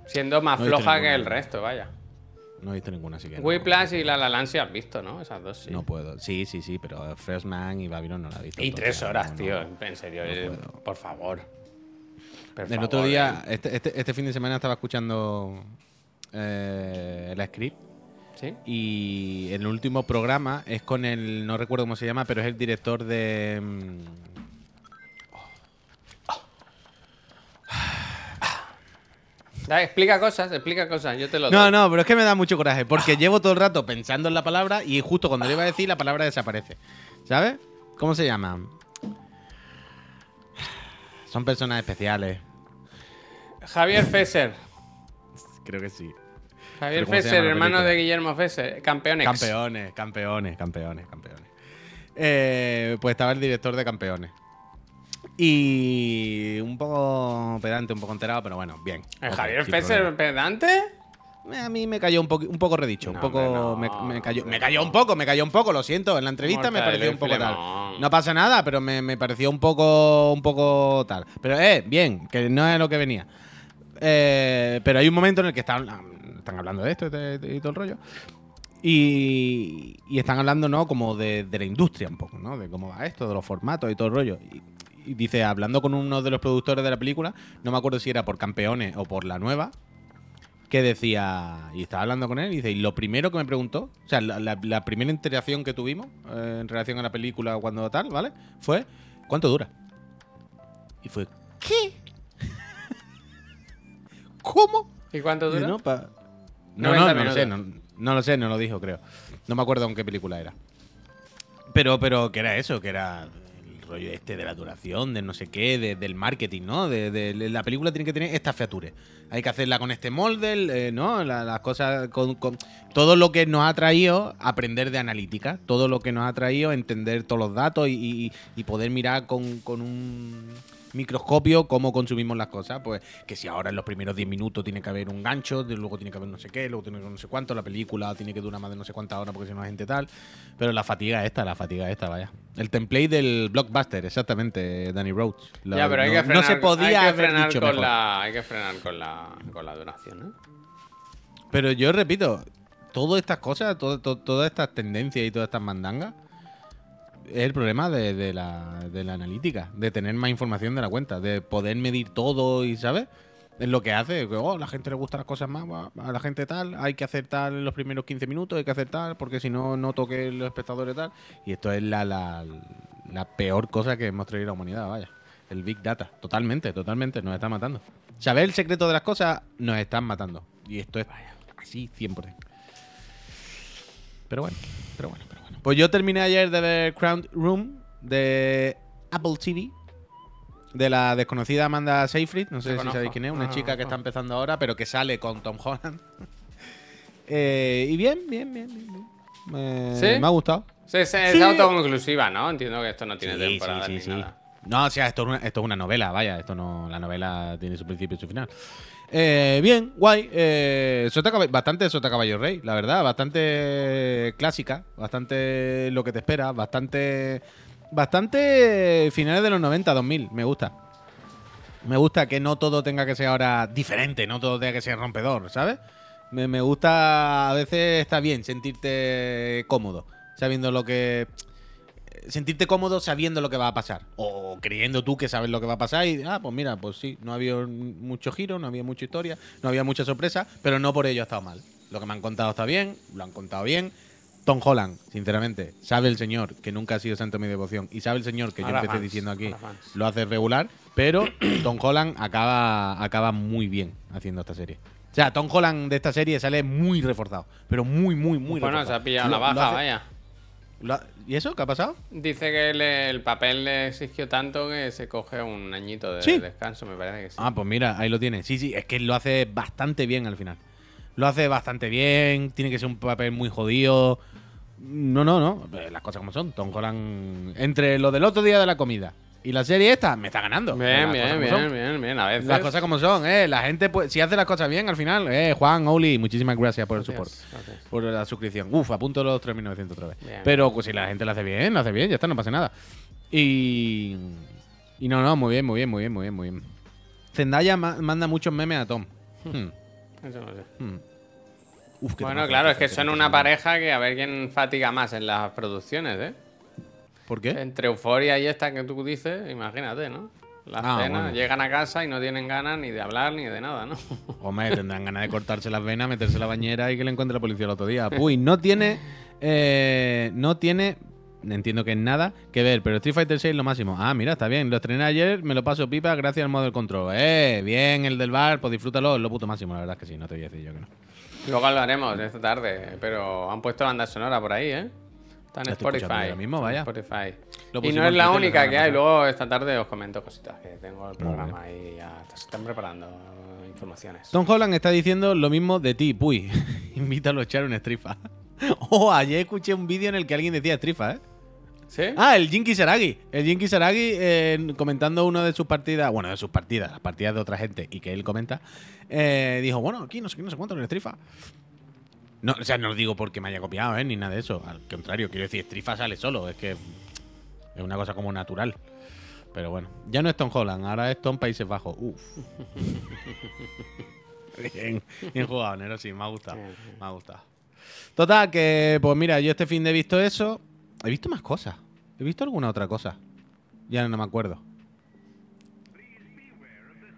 Siendo más floja que el resto, vaya. No he visto ninguna siquiera. Whiplash y La La Land sí has visto, ¿no? Esas dos sí. No puedo. Sí, sí, sí, pero Freshman y Babylon no la he visto. Y tres horas, tío. en serio, eh, por favor. el otro día, eh. este, este, este, fin de semana estaba escuchando eh, la script. ¿Sí? Y el último programa es con el, no recuerdo cómo se llama, pero es el director de... explica cosas, explica cosas, yo te lo doy. No, no, pero es que me da mucho coraje, porque llevo todo el rato pensando en la palabra y justo cuando le iba a decir la palabra desaparece. ¿Sabes? ¿Cómo se llama? Son personas especiales. Javier Fesser. Creo que sí. Javier Fesser, hermano de Guillermo Fesser. Campeones. Campeones, campeones, campeones, campeones. Eh, pues estaba el director de Campeones. Y un poco pedante, un poco enterado, pero bueno, bien. ¿El Javier Fesser pedante? Eh, a mí me cayó un, poco un poco redicho, un poco me, cayó, me cayó un poco, me cayó un poco, lo siento, en la entrevista me pareció un poco tal. No pasa nada, pero me, pareció un poco un poco tal. Pero eh, bien, que no es lo que venía. Eh, pero hay un momento en el que están, están hablando de esto y todo el rollo. Y, están hablando, ¿no? Como de, de, la industria un poco, ¿no? De cómo va esto, de los formatos y todo el rollo. Y, dice, hablando con uno de los productores de la película, no me acuerdo si era por Campeones o por la nueva, que decía, y estaba hablando con él, y dice, y lo primero que me preguntó, o sea, la, primera interacción que tuvimos eh, en relación a la película cuando tal, ¿vale? Fue, ¿cuánto dura? Y fue, ¿qué? (laughs) ¿Cómo? ¿Y cuánto dura? No, no, no, lo sé, no, no, lo sé, no lo dijo, creo. No me acuerdo en qué película era. Pero, pero que era eso, que era este de la duración, de no sé qué, del marketing, ¿no? De, la película tiene que tener estas features. Hay que hacerla con este molde, eh, ¿no? las cosas, con, todo lo que nos ha traído aprender de analítica, todo lo que nos ha traído entender todos los datos y, poder mirar con un microscopio cómo consumimos las cosas. Pues que si ahora en los primeros 10 minutos tiene que haber un gancho, luego tiene que haber no sé qué, luego tiene que haber no sé cuánto, la película tiene que durar más de no sé cuántas horas porque si no la gente tal. Pero la fatiga esta, la fatiga esta, vaya. El template del blockbuster, exactamente, Danny Roach. ya, pero hay que frenar, no se podía frenar con la, Hay que frenar con la, con la duración, ¿eh? Pero yo repito, todas estas cosas, todas estas tendencias y todas estas mandangas es el problema de, la, de, la, analítica, de tener más información de la cuenta, de poder medir todo y, ¿sabes? Es lo que hace, que oh, a la gente le gustan las cosas más, a la gente tal, hay que hacer tal en los primeros 15 minutos, hay que hacer tal, porque si no, no toque los espectadores tal. Y esto es la, la, la peor cosa que hemos traído a la humanidad, vaya. El Big Data, totalmente, totalmente, nos está matando. Saber el secreto de las cosas nos están matando. Y esto es así, 100%. Pero bueno, pero bueno. Pues yo terminé ayer de ver Crown Room de Apple TV. De la desconocida Amanda Seyfried. No sé si sabéis quién es. Una chica que está empezando ahora, pero que sale con Tom Holland. (laughs) Eh, y bien, bien, bien, bien. Me, me ha gustado. Sí, es, es autoconclusiva, ¿no? Entiendo que esto no tiene temporada ni nada. No, o sea, esto es, una, esto es una novela, vaya. Esto no, la novela tiene su principio y su final. Eh, bien, guay. Eh, bastante Sota Caballo Rey, la verdad. Bastante clásica. Bastante lo que te espera. Bastante. Bastante finales de los 90, 2000. Me gusta. Me gusta que no todo tenga que ser ahora diferente. No todo tenga que ser rompedor, ¿sabes? Me, me gusta. A veces está bien sentirte cómodo. Sabiendo lo que sentirte cómodo sabiendo lo que va a pasar. O creyendo tú que sabes lo que va a pasar y, ah, pues mira, pues sí, no había mucho giro, no había mucha historia, no había mucha sorpresa, pero no por ello ha estado mal. Lo que me han contado está bien, lo han contado bien. Tom Holland, sinceramente, sabe el señor que nunca ha sido santo de mi devoción y sabe el señor que yo empecé diciendo aquí, lo hace regular. Pero (clears throat) Tom Holland acaba, acaba muy bien haciendo esta serie. O sea, Tom Holland de esta serie sale muy reforzado. Pero muy, muy, muy Bueno, reforzado. se ha pillado Lo- la baja, hace- vaya. ¿Y eso? ¿Qué ha pasado? Dice que el papel le exigió tanto que se coge un añito de ¿Sí? descanso, me parece que sí. Ah, pues mira, ahí lo tiene. Sí, sí, es que lo hace bastante bien al final. Lo hace bastante bien, tiene que ser un papel muy jodido. No, no, no. Las cosas como son. Tom Holland, entre lo del otro día de la comida y la serie esta, me está ganando. bien, bien, bien, bien, bien. A veces. Las cosas como son, eh. La gente, pues, si hace las cosas bien al final, eh. Juan, Oli, muchísimas gracias por el support. Gracias, gracias. Por la suscripción. Uf, apunto los 3.900 otra vez. Bien. Pero pues, si la gente lo hace bien, lo hace bien, ya está, no pasa nada. Y. Y no, no, muy bien, muy bien, muy bien, muy bien, muy bien. Zendaya ma- manda muchos memes a Tom. Hmm, Eso no sé. hmm. Uf, qué Bueno, claro, es que son una pareja que a ver quién fatiga más en las producciones, ¿eh? ¿Por qué? Entre Euforia y esta que tú dices, imagínate, ¿no? La Ah, cena, bueno. llegan a casa y no tienen ganas ni de hablar ni de nada, ¿no? (laughs) Hombre, tendrán ganas de cortarse las venas, meterse en la bañera y que le encuentre la policía el otro día. Uy, no tiene. eh, no tiene. Entiendo que es nada que ver, pero Street Fighter 6 es lo máximo. Ah, mira, está bien. Lo estrené ayer, me lo paso pipa gracias al modo del control. Eh, bien, el del bar, pues disfrútalo, es lo puto máximo, la verdad es que sí, no te voy a decir yo que no. Luego hablaremos esta tarde, pero han puesto banda sonora por ahí, ¿eh? Está en Spotify. ahora mismo, vaya. Spotify. Y no es la única que hay. Luego esta tarde os comento cositas, que tengo el programa ahí ya. Se están preparando informaciones. Tom Holland está diciendo lo mismo de ti, puy. (laughs) Invítalo a echar un estrifa. (laughs) Oh, ayer escuché un vídeo en el que alguien decía estrifa, ¿eh? ¿Sí? Ah, el Jinky Saragi. El Jinky Saragi eh, comentando una de sus partidas, bueno, de sus partidas, las partidas de otra gente y que él comenta, eh, dijo, bueno, aquí no sé qué, no sé cuánto en Estrifa. No, o sea, no lo digo porque me haya copiado, ¿eh? Ni nada de eso. Al contrario, quiero decir, Estrifa sale solo. Es que es una cosa como natural. Pero bueno, ya no es Tom Holland, ahora es Tom Países Bajos. Uf. (laughs) bien, bien jugado, Nero, sí, me ha gustado. Me ha gustado. Total, que pues mira, yo este fin de he visto eso. He visto más cosas. He visto alguna otra cosa. Ya no me acuerdo.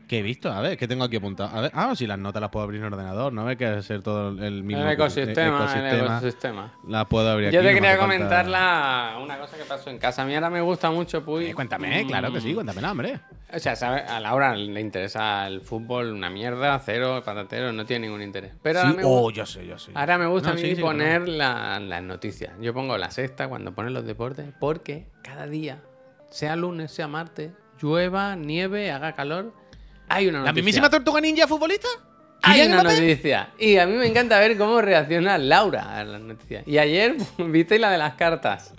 ¿Qué he visto? A ver, ¿qué tengo aquí apuntado? A ver, ah, si las notas las puedo abrir en el ordenador, no ve que ser todo el mismo el ecosistema, el ecosistema. ecosistema. Las puedo abrir Yo aquí. te no quería comentar la- una cosa que pasó en casa. A mí ahora me gusta mucho, Puy. Eh, cuéntame, Mm, claro que sí, cuéntame, hombre. O sea, ¿sabe? a Laura le interesa el fútbol, una mierda, cero, patatero, no tiene ningún interés. Pero Sí, ahora, me, oh, yo sé, yo sé. ahora me gusta No, a mí sí, sí, poner la- las noticias. Yo pongo la sexta cuando ponen los deportes, porque cada día, sea lunes, sea martes, llueva, nieve, haga calor, hay una ¿La noticia. mismísima tortuga ninja futbolista? Hay ¿Kylian una noticia. Y a mí me encanta ver cómo reacciona Laura a las noticias. Y ayer, (laughs) ¿viste la de las cartas?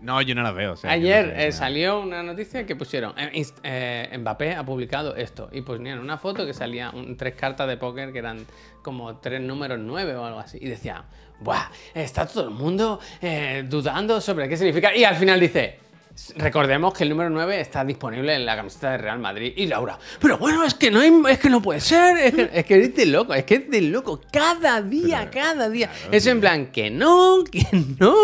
No, yo no las veo. o sea, Ayer no sé eh, salió una noticia que pusieron, eh, eh, Mbappé ha publicado esto, y ponían una foto que salía un- tres cartas de póker que eran como tres números nueve o algo así, y decía, ¡buah! Está todo el mundo eh, dudando sobre qué significa, y al final dice, recordemos que el número 9 está disponible en la camiseta de Real Madrid, y Laura, pero bueno, es que no, hay- es que no puede ser, es que, es que es de loco, es que es de loco, cada día, cada día, es en plan, que no, que no,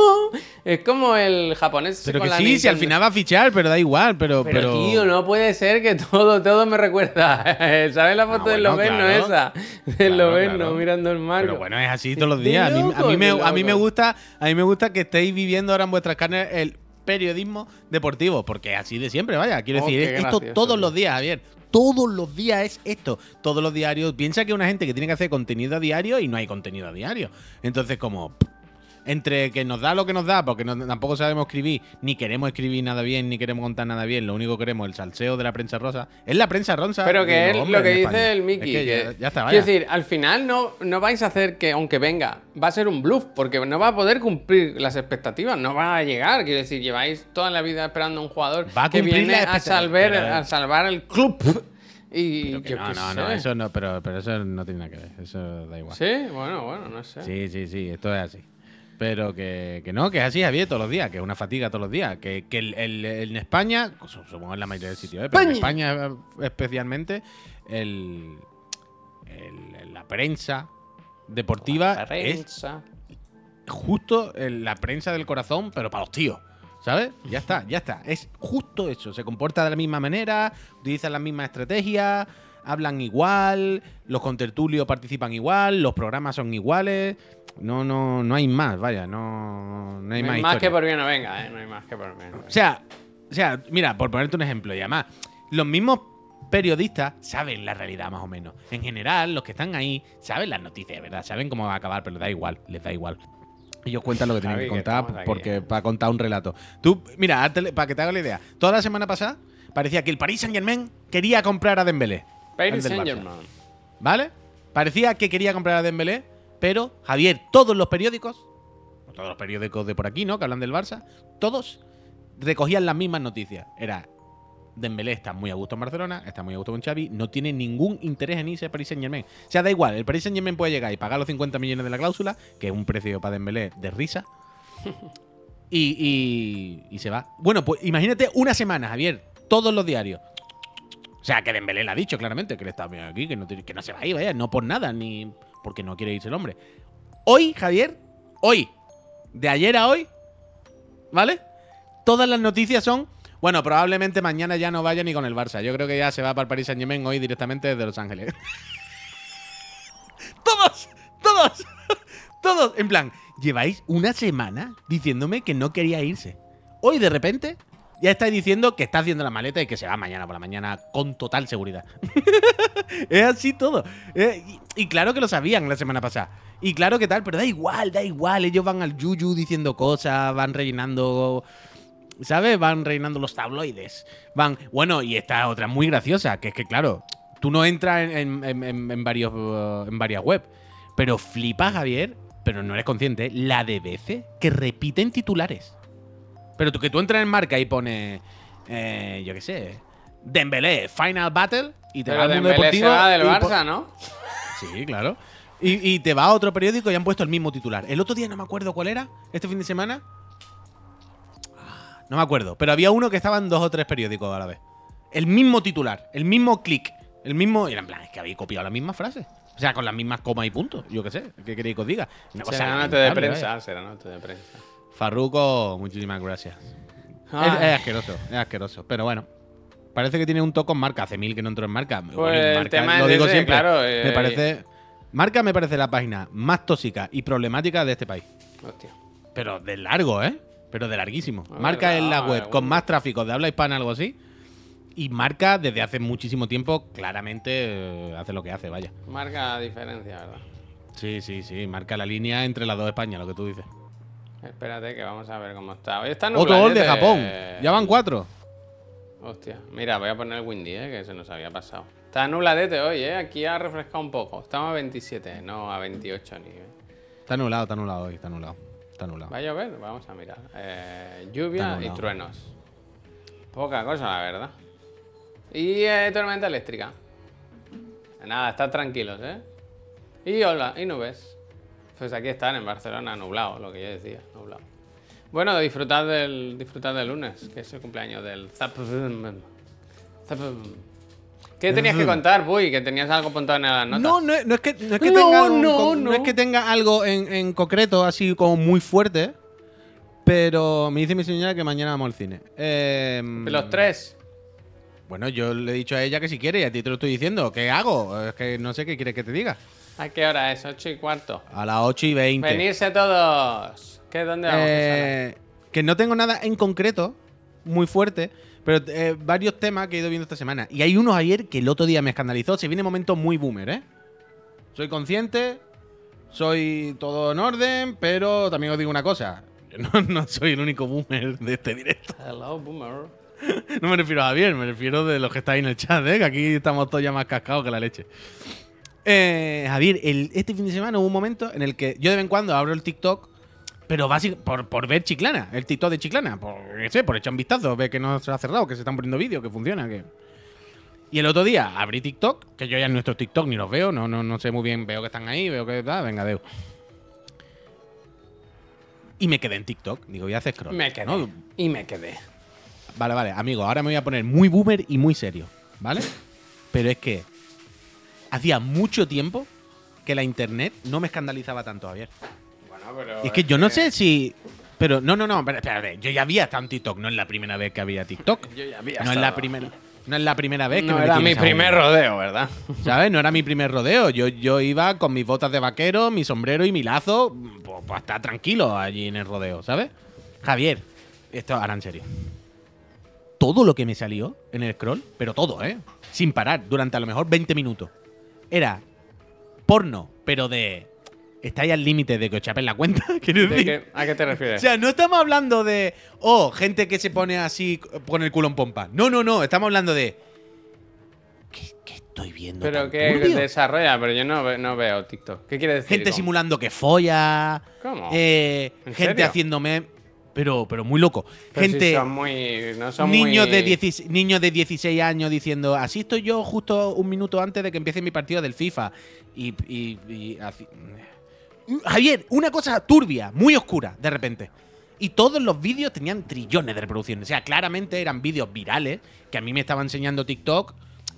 es como el japonés Pero con que la sí, si al final va a fichar, pero da igual, pero. Pero, Pero, tío, no puede ser que todo, todo me recuerda. (laughs) ¿Sabes la foto Ah, del bueno, Loberno claro. esa? (laughs) Del Claro, claro. mirando el mar. Pero bueno, es así todos los días. A mí, a loco, mí me, a mí me gusta, a mí me gusta que estéis viviendo ahora en vuestras carnes el periodismo deportivo, porque así de siempre, vaya. Quiero Oh, decir, esto gracioso, todos tío. los días, Javier. Todos los días es esto. Todos los diarios. Piensa que una gente que tiene que hacer contenido a diario y no hay contenido a diario. Entonces, como. Entre que nos da lo que nos da, porque no- tampoco sabemos escribir, ni queremos escribir nada bien, ni queremos contar nada bien, lo único que queremos es el salseo de la prensa rosa. Es la prensa rosa. Pero que es lo que dice España. el Mickey. Es que ya, ya está, vaya. Quiero decir, al final no, no vais a hacer que, aunque venga, va a ser un bluff, porque no va a poder cumplir las expectativas, no va a llegar. Quiero decir, lleváis toda la vida esperando a un jugador Va a que viene a salvar, a salvar el club. Y que no, no, no, eso no, pero, pero eso no tiene nada que ver, eso da igual. Sí, bueno, bueno, no sé. Sí, sí, sí, esto es así. Pero que, que no, que es así, Javier, todos los días, que es una fatiga todos los días. Que, que el- el- en España, supongo en la mayoría de sitios, ¿eh? pero en España eh, especialmente, el, el- la prensa deportiva La es prensa. justo el- la prensa del corazón, pero para los tíos. ¿Sabes? Ya está, ya está. Es justo eso. Se comporta de la misma manera, utilizan las mismas estrategias, hablan igual, los contertulios participan igual, los programas son iguales. No, no, no hay más, vaya, no, no hay No más. hay más que por bien no venga, ¿eh? No hay más que por bien. no venga. O sea, o sea, mira, por ponerte un ejemplo, y además, los mismos periodistas saben la realidad más o menos. En general, los que están ahí saben las noticias, ¿verdad? Saben cómo va a acabar, pero les da igual, les da igual. Ellos cuentan lo que tienen Javi, que contar porque ¿eh? para contar un relato. Tú, mira, para que te haga la idea. Toda la semana pasada parecía que el Paris Saint Germain quería comprar a Dembélé. Paris Saint. Germain. ¿Vale? Parecía que quería comprar a Dembélé, pero Javier, todos los periódicos, todos los periódicos de por aquí, ¿no? Que hablan del Barça, todos recogían las mismas noticias. Era Dembélé está muy a gusto en Barcelona, está muy a gusto con Xavi, no tiene ningún interés en irse a Paris Saint Germain. O sea, da igual, el Paris Saint Germain puede llegar y pagar los 50 millones de la cláusula, que es un precio para Dembélé de risa. (laughs) Y, y- y se va. Bueno, pues imagínate una semana, Javier, todos los diarios. O sea, que Dembélé le ha dicho claramente que él está bien aquí, que no, que no se va a ir, vaya, no por nada, ni porque no quiere irse el hombre. Hoy, Javier, hoy, de ayer a hoy, ¿vale? Todas las noticias son, bueno, probablemente mañana ya no vaya ni con el Barça. Yo creo que ya se va para el Paris Saint Germain hoy directamente desde Los Ángeles. (laughs) todos, todos, todos, en plan, lleváis una semana diciéndome que no quería irse. Hoy de repente ya estáis diciendo que está haciendo la maleta y que se va mañana por la mañana con total seguridad. (laughs) es así todo. Eh, y, claro que lo sabían la semana pasada. Y claro que tal, pero da igual, da igual. Ellos van al yuyu diciendo cosas, van rellenando. ¿Sabes? Van rellenando los tabloides. Van. Bueno, y esta otra muy graciosa, que es que, claro, tú no entras en, varios, uh, en varias web. Pero flipas, Javier, pero no eres consciente, la de veces que repiten titulares. Pero tú que tú entras en marca y pones, eh, yo qué sé, Dembélé, Final Battle, y te va Pero al mundo Dembélé se deportivo. va del y Barça, ¿no? Sí, claro. Y, y te va a otro periódico y han puesto el mismo titular. El otro día no me acuerdo cuál era, este fin de semana. Ah, No me acuerdo, pero había uno que estaba en dos o tres periódicos a la vez. El mismo titular, el mismo clic, el mismo. Y era en plan, es que habéis copiado la misma frase. O sea, con las mismas comas y puntos. Yo qué sé, ¿qué queréis que os diga? Una Será nota de prensa, vaya. será nota de prensa. Farruko, muchísimas gracias. Es, Ay. es asqueroso, es asqueroso. Pero bueno, parece que tiene un toque con marca. Hace mil que no entro en marca. Pues el Marca, tema lo digo ese, siempre. claro, me eh, parece. Marca me parece la página más tóxica y problemática de este país. Hostia. Pero de largo, ¿eh? Pero de larguísimo. Ah, Marca es la verdad, web con más tráfico de habla hispana, algo así. Y marca desde hace muchísimo tiempo, claramente eh, hace lo que hace, vaya. Marca diferencia, ¿verdad? Sí, sí, sí. Marca la línea entre las dos Españas, lo que tú dices. Espérate que vamos a ver cómo está. Hoy está Otro gol de. Japón. Ya van cuatro. Hostia, mira, voy a poner el Windy, eh, que se nos había pasado. Está nubladete hoy, eh. Aquí ha refrescado un poco. Estamos a 27, no a 28 ni. eh. Está anulado, está anulado hoy, está anulado. Está anulado. ¿Va a llover? Vamos a mirar. Eh, lluvia Está y nublado. truenos. Poca cosa, la verdad. Y eh, tormenta eléctrica. Nada, están tranquilos, ¿eh? Y hola, y nubes. Pues aquí están en Barcelona, nublado, lo que yo decía, nublado. Bueno, disfrutad del, disfrutad del lunes, que es el cumpleaños del Zap. Zap- ¿Qué tenías que contar, Puy? Que tenías algo apuntado en las notas. No, no, no es que, no es que No, tenga, no, es que tenga algo en, en concreto así como muy fuerte, pero me dice mi señora que mañana vamos al cine. Eh, los tres. Bueno, yo le he dicho a ella que si quiere y a ti te lo estoy diciendo. ¿Qué hago? Es que no sé qué quieres que te diga. ¿A qué hora es? ¿8 y cuarto? A las 8 y 20. Venirse todos. ¿Qué, ¿Dónde vamos? Eh, que no tengo nada en concreto muy fuerte, pero eh, varios temas que he ido viendo esta semana. Y hay unos ayer que el otro día me escandalizó. Se viene momento muy boomer, ¿eh? Soy consciente, soy todo en orden, pero también os digo una cosa. Yo no, no soy el único boomer de este directo. Hello, boomer. (laughs) No me refiero a Javier, me refiero de los que estáis en el chat, ¿eh? Que aquí estamos todos ya más cascados que la leche. Eh, Javier, el- este fin de semana hubo un momento en el que yo de vez en cuando abro el TikTok, pero básicamente por, por ver Chiclana, el TikTok de Chiclana, por, sé, por echar un vistazo, ver que no se ha cerrado, que se están poniendo vídeos, que funciona, que... Y el otro día abrí TikTok, que yo ya en nuestro TikTok ni los veo, no, no, no sé muy bien, veo que están ahí, veo que... Ah, venga, deu. Y me quedé en TikTok, digo, voy a hacer scroll. Me quedé. ¿no? Y me quedé. Vale, vale, amigo, ahora me voy a poner muy boomer y muy serio, ¿vale? Pero es que hacía mucho tiempo que la internet no me escandalizaba tanto, Javier. Bueno, pero. Y es que yo no sé si. Pero no, no, no, espérate, yo ya había estado en TikTok, no es la primera vez que había TikTok. Yo ya había No es la primera. No es la primera vez que No me era mi primer rodeo, ¿verdad? ¿Sabes? No era mi primer rodeo. Yo, yo iba con mis botas de vaquero, mi sombrero y mi lazo, pues, para estar tranquilo allí en el rodeo, ¿sabes? Javier, esto ahora en serio. todo lo que me salió en el scroll, pero todo, ¿eh? Sin parar, durante a lo mejor 20 minutos. Era porno, pero de. Estáis al límite de que os chapen la cuenta. (laughs) Quiero ¿De decir. qué- ¿A qué te O refieres? sea, no estamos hablando de. Oh, gente que se pone así con el culo en pompa. No, no, no. Estamos hablando de. ¿Qué, qué estoy viendo? Pero tan que turbio? desarrolla, pero yo no, ve- no veo TikTok. ¿Qué quiere decir? Gente con- simulando que folla. ¿Cómo? eh, ¿En gente serio? haciéndome. Pero, pero muy loco. Pero si gente. son muy. No son niños, muy... de 16, niños de 16 años diciendo, así estoy yo justo un minuto antes de que empiece mi partido del FIFA. Y, y- y así- Javier, una cosa turbia, muy oscura, de repente. Y todos los vídeos tenían trillones de reproducciones. O sea, claramente eran vídeos virales que a mí me estaba enseñando TikTok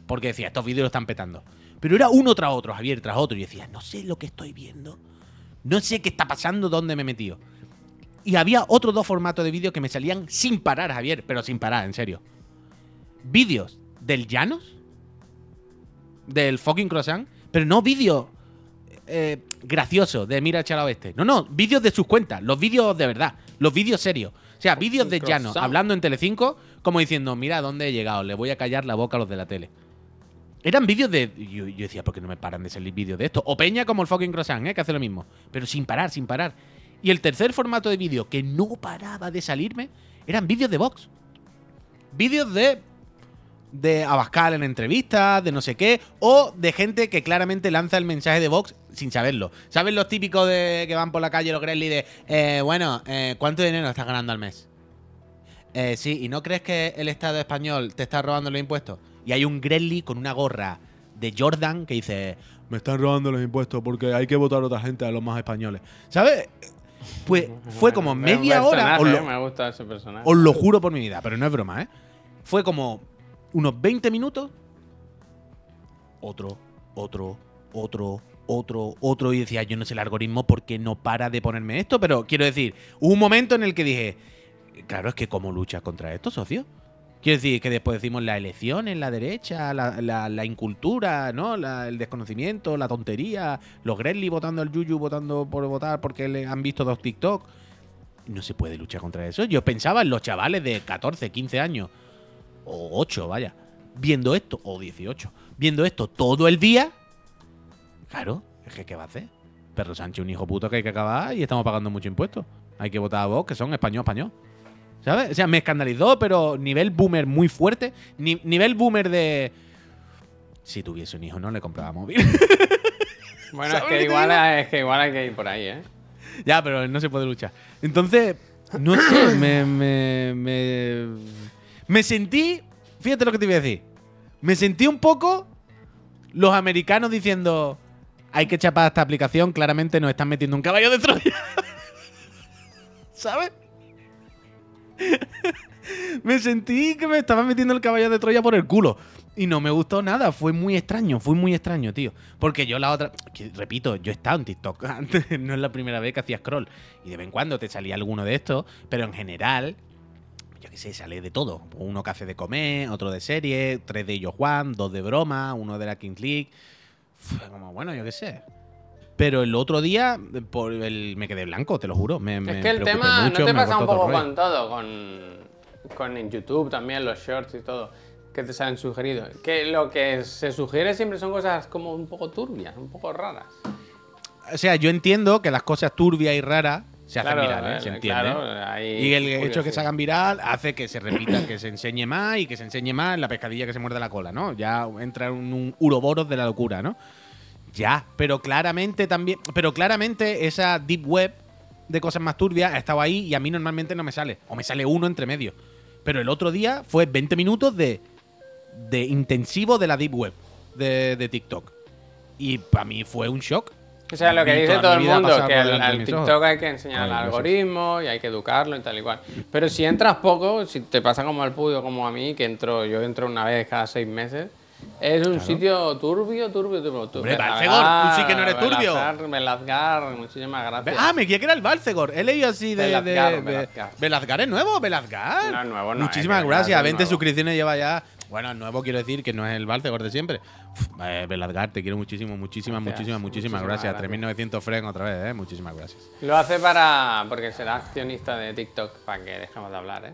porque decía, estos vídeos lo están petando. Pero era uno tras otro, Javier, tras otro. Y decía, no sé lo que estoy viendo. No sé qué está pasando, dónde me he metido. Y había otros dos formatos de vídeos que me salían sin parar, Javier, pero sin parar, en serio. Vídeos del Llanos, del fucking croissant, pero no vídeos eh, graciosos de mira el chalao este. No, no, vídeos de sus cuentas, los vídeos de verdad, los vídeos serios. O sea, vídeos de Llanos hablando en Telecinco, como diciendo, mira dónde he llegado, le voy a callar la boca a los de la tele. Eran vídeos de. Yo, yo decía, ¿por qué no me paran de salir vídeos de esto? O Peña como el fucking croissant, ¿eh? que hace lo mismo. Pero sin parar, sin parar. Y el tercer formato de vídeo que no paraba de salirme eran vídeos de Vox. Vídeos de. De Abascal en entrevistas, de no sé qué, o de gente que claramente lanza el mensaje de Vox sin saberlo. ¿Sabes los típicos de que van por la calle los Gremlins de, eh, bueno, eh, ¿cuánto dinero estás ganando al mes? Eh, sí, ¿y no crees que el Estado español te está robando los impuestos? Y hay un Gremlin con una gorra de Jordan que dice, me están robando los impuestos porque hay que votar a otra gente a los más españoles. ¿Sabes? Pues fue como media hora, os lo, Me ha gustado ese personaje. os lo juro por mi vida, pero no es broma, ¿eh? Fue como unos 20 minutos, otro, otro, otro, otro, otro, y decía, yo no sé el algoritmo porque no para de ponerme esto, pero quiero decir, hubo un momento en el que dije, claro, es que ¿cómo luchas contra esto, socio? Quiero decir que después decimos la elección en la derecha, la, la- la incultura, ¿no? La- el desconocimiento, la tontería, los Gremlins votando al Yuyu, votando por votar porque le han visto dos TikTok. No se puede luchar contra eso. Yo pensaba en los chavales de 14, 15 años, o 8, vaya, viendo esto, o 18, viendo esto todo el día. Claro, es que ¿qué va a hacer? Perro Sánchez, un hijo puto que hay que acabar y estamos pagando mucho impuestos. Hay que votar a vos, que son español, español. ¿Sabes? O sea, me escandalizó, pero nivel boomer muy fuerte. Ni- nivel boomer de. Si tuviese un hijo, no le compraba móvil. (laughs) Bueno, es ¿Sabes lo que, igual, es que igual hay que ir por ahí, ¿eh? ya, pero no se puede luchar. Entonces, no sé, (coughs) me, me, me, me sentí. Fíjate lo que te voy a decir. Me sentí un poco los americanos diciendo. Hay que chapar esta aplicación, claramente nos están metiendo un caballo de Troya. (laughs) ¿Sabes? (laughs) me sentí que me estaban metiendo el caballo de Troya por el culo. Y no me gustó nada, fue muy extraño, fue muy extraño, tío. Porque yo la otra, que, repito, yo he estado en TikTok (laughs) antes, no es la primera vez que hacía scroll. Y de vez en cuando te salía alguno de estos, pero en general, yo qué sé, sale de todo. Uno que hace de comer, otro de serie, tres de ellos Juan, dos de broma, uno de la Kings League. Fue como, bueno, yo qué sé. Pero el otro día, por el, me quedé blanco, te lo juro. Me, me es que el tema mucho, no te pasa un poco con todo, con, con en YouTube también, los shorts y todo, que te salen sugeridos. Que lo que se sugiere siempre son cosas como un poco turbias, un poco raras. O sea, yo entiendo que las cosas turbias y raras se hacen Claro, virales, se eh, entiende. claro, y el hecho de que curiosidad. se hagan viral hace que se repita, que se enseñe más y que se enseñe más en la pescadilla que se muerde la cola, ¿no? Ya entra en un uroboros de la locura, ¿no? Ya, pero claramente también, pero claramente esa deep web de cosas más turbias ha estado ahí y a mí normalmente no me sale, o me sale uno entre medio. Pero el otro día fue 20 minutos de, de intensivo de la deep web de, de TikTok. Y para mí fue un shock. O sea, lo que dice todo el mundo, que al, TikTok ojos. hay que enseñar el algoritmo y hay que educarlo y tal y cual. Pero si entras poco, si te pasa como al Puyo como a mí, que entro, yo entro una vez cada seis meses, es un sitio turbio, turbio, turbio. turbio. Hombre, Balcegor, tú sí que no eres turbio. Belazgar, Belazgar, muchísimas gracias. Ah, me creía que era el Balcegor. He leído así de. de- Belazgar, de- Belazgar. Belazgar es nuevo, Belazgar. No es nuevo, no, Muchísimas es gracias. Belazgar es 20 nuevo. suscripciones lleva ya. Bueno, nuevo quiero decir que no es el Balcegor de siempre. Uf, eh, Belazgar, te quiero muchísimo, muchísimas, Gracias, muchísimas, muchísimas muchísimas gracias. gracias. 3900 fren otra vez, ¿eh? Muchísimas gracias. Lo hace para. porque será accionista de TikTok, para que dejemos de hablar, ¿eh?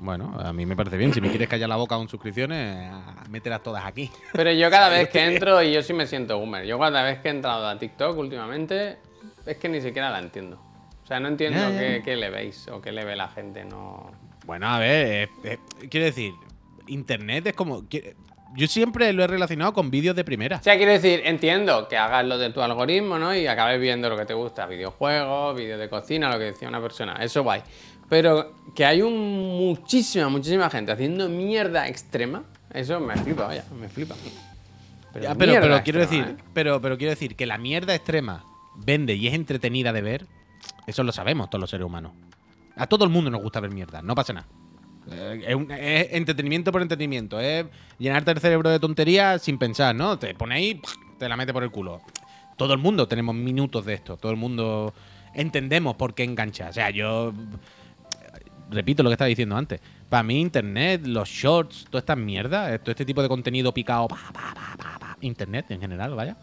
Bueno, a mí me parece bien. Si me quieres callar la boca con suscripciones, ah, mételas todas aquí. Pero yo cada vez (laughs) que entro, y yo sí me siento boomer, yo cada vez que he entrado a TikTok últimamente, es que ni siquiera la entiendo. O sea, no entiendo qué, qué le veis o qué le ve la gente, no... Bueno, a ver, eh, eh, quiero decir, Internet es como. Yo siempre lo he relacionado con vídeos de primera. O sea, quiero decir, entiendo que hagas lo de tu algoritmo, ¿no? Y acabes viendo lo que te gusta, videojuegos, vídeos de cocina, lo que decía una persona, eso guay. Pero que hay un, muchísima, muchísima gente haciendo mierda extrema, eso me flipa, vaya, me flipa. Ya, pero, pero quiero extrema, decir, ¿eh? pero, pero quiero decir que la mierda extrema vende y es entretenida de ver, eso lo sabemos todos los seres humanos. A todo el mundo nos gusta ver mierda, no pasa nada. Eh, Es, un- es entretenimiento por entretenimiento, es llenarte el cerebro de tonterías sin pensar, ¿no? Te pone ahí, te la mete por el culo. Todo el mundo tenemos minutos de esto, todo el mundo entendemos por qué engancha. O sea, yo repito lo que estaba diciendo antes. Para mí, internet, los shorts, toda esta mierda, eh, todo este tipo de contenido picado, pa, pa, pa, pa, pa, internet en general, vaya.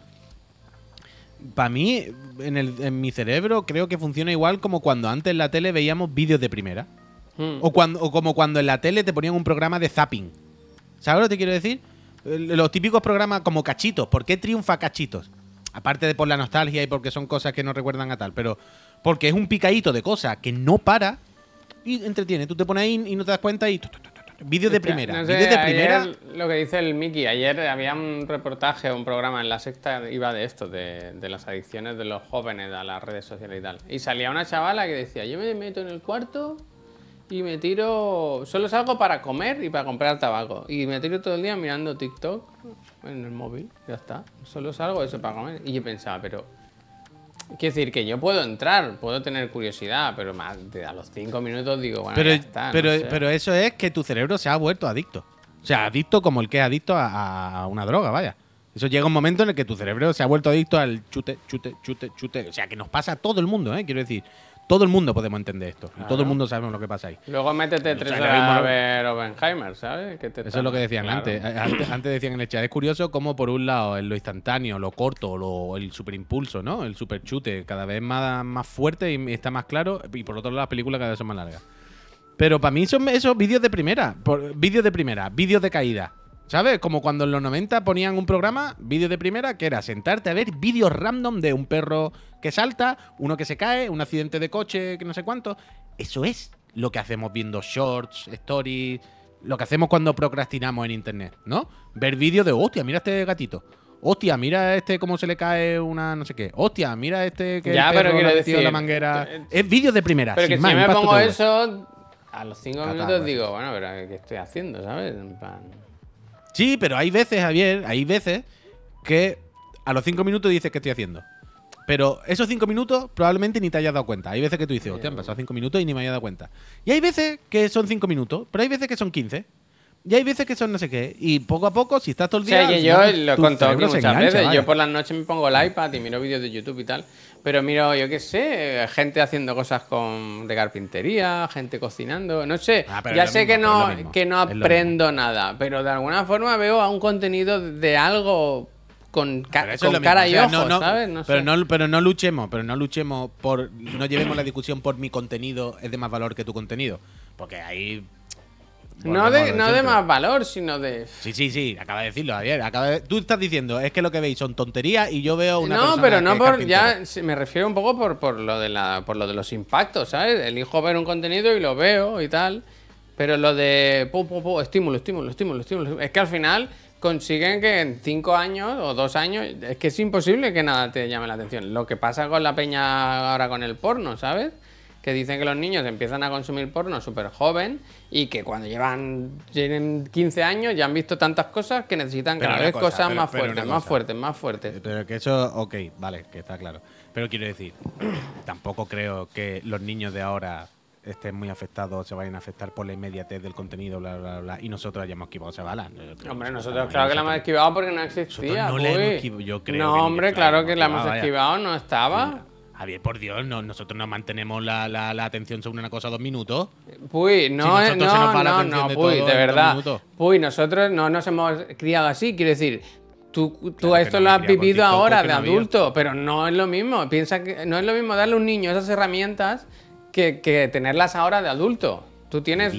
Para mí, en, el- en mi cerebro, creo que funciona igual como cuando antes en la tele veíamos vídeos de primera. Mm. O, cuando, o como cuando en la tele te ponían un programa de zapping. ¿Sabes lo que te quiero decir? Los típicos programas como cachitos. ¿Por qué triunfa cachitos? Aparte de por la nostalgia y porque son cosas que nos recuerdan a tal. Pero porque es un picadito de cosas que no para y entretiene. Tú te pones ahí y no te das cuenta y... Vídeos de primera. no sé, Vídeos de primera... Lo que dice el Mickey, ayer había un reportaje, un programa en la sexta, iba de esto, de, de las adicciones de los jóvenes a las redes sociales y tal. Y salía una chavala que decía, yo me meto en el cuarto y me tiro, solo salgo para comer y para comprar tabaco. Y me tiro todo el día mirando TikTok en el móvil, ya está. Solo salgo eso para comer. Y yo pensaba, pero... Quiero decir que yo puedo entrar, puedo tener curiosidad, pero más de a los cinco minutos digo, bueno, Pero, ya está. no pero, sé. pero eso es que tu cerebro se ha vuelto adicto. O sea, adicto como el que es adicto a, a una droga, vaya. Eso llega un momento en el que tu cerebro se ha vuelto adicto al chute, chute, chute, chute. O sea, que nos pasa a todo el mundo, ¿eh? Quiero decir, todo el mundo podemos entender esto. Y todo el mundo sabemos lo que pasa ahí. Luego métete tres sea, horas mismo- a ver Oppenheimer, ¿sabes? Que te Eso es lo que decían claro. antes. Antes. Antes decían en el chat. Es curioso cómo, por un lado, en lo instantáneo, lo corto, lo, el superimpulso, ¿no? El superchute, cada vez más, más fuerte y está más claro. Y por otro lado, las películas cada vez son más largas. Pero para mí son esos vídeos de primera. Vídeos de primera, vídeos de caída. ¿Sabes? Como cuando en los 90 ponían un programa, vídeo de primera, que era sentarte a ver vídeos random de un perro que salta, uno que se cae, un accidente de coche, que no sé cuánto. Eso es lo que hacemos viendo shorts, stories, lo que hacemos cuando procrastinamos en internet, ¿no? Ver vídeos de, hostia, mira este gatito. Hostia, mira este cómo se le cae una no sé qué. Hostia, mira este que Ya, el pero perro metido decir, la manguera. eh, Es vídeos de primera, Pero sin que más, si me pongo eso, a los cinco minutos eh. digo, bueno, pero ¿qué estoy haciendo, sabes? En plan, Sí, pero hay veces, Javier, hay veces que a los cinco minutos dices que estoy haciendo. Pero esos cinco minutos probablemente ni te hayas dado cuenta. Hay veces que tú dices, hostia, han pasado cinco minutos y ni me haya dado cuenta. Y hay veces que son cinco minutos, pero hay veces que son quince. Y hay veces que son no sé qué. Y poco a poco, si estás todo el día. al yo lo he contado muchas engancha, veces. vaya. Yo por las noches me pongo el iPad y miro vídeos de YouTube y tal. Pero miro, yo qué sé, gente haciendo cosas con, de carpintería, gente cocinando, no sé. Ah, ya sé mismo, que no, mismo, que no aprendo nada, pero de alguna forma veo a un contenido de algo con, ca- mismo, cara y ojos, no, no, ¿sabes? No pero, sé. no, pero no luchemos, pero no luchemos por. No llevemos la discusión por mi contenido es de más valor que tu contenido. Porque ahí. No de, no de más valor, sino de... Sí, sí, sí, acaba de decirlo, Javier. Acaba de- Tú estás diciendo, es que lo que veis son tonterías y yo veo una no, pero no por ya me refiero un poco por, por lo de la por lo de los impactos, ¿sabes? Elijo ver un contenido y lo veo y tal, pero lo de pu, pu, pu, estímulo, estímulo, estímulo, estímulo, es que al final consiguen que en cinco años o dos años es que es imposible que nada te llame la atención. Lo que pasa con la peña ahora con el porno, ¿sabes? Que dicen que los niños empiezan a consumir porno súper joven y que cuando llevan tienen 15 años ya han visto tantas cosas que necesitan cada vez cosa, cosas pero- más pero fuertes, más fuertes, más fuertes. Pero que eso, ok, vale, que está claro. Pero quiero decir, (clears throat) tampoco creo que los niños de ahora estén muy afectados, se vayan a afectar por la inmediatez del contenido, bla, bla, bla, y nosotros hayamos esquivado esa bala. Hombre, nosotros claro que la hemos esquivado porque no existía. No la hemos yo creo No, hombre, claro que la hemos esquivado, no estaba. Javier, por Dios, no, nosotros no mantenemos la, la, la atención sobre una cosa dos minutos. Puy, no, Si nosotros se nos no, va no, no, de Puy, todo de verdad. Puy, nosotros no nos hemos criado así, quiero decir. Tú, tú Claro esto no lo has vivido TikTok ahora de no había. adulto, pero no es lo mismo. Piensa que no es lo mismo darle a un niño esas herramientas que, que tenerlas ahora de adulto. Tú tienes.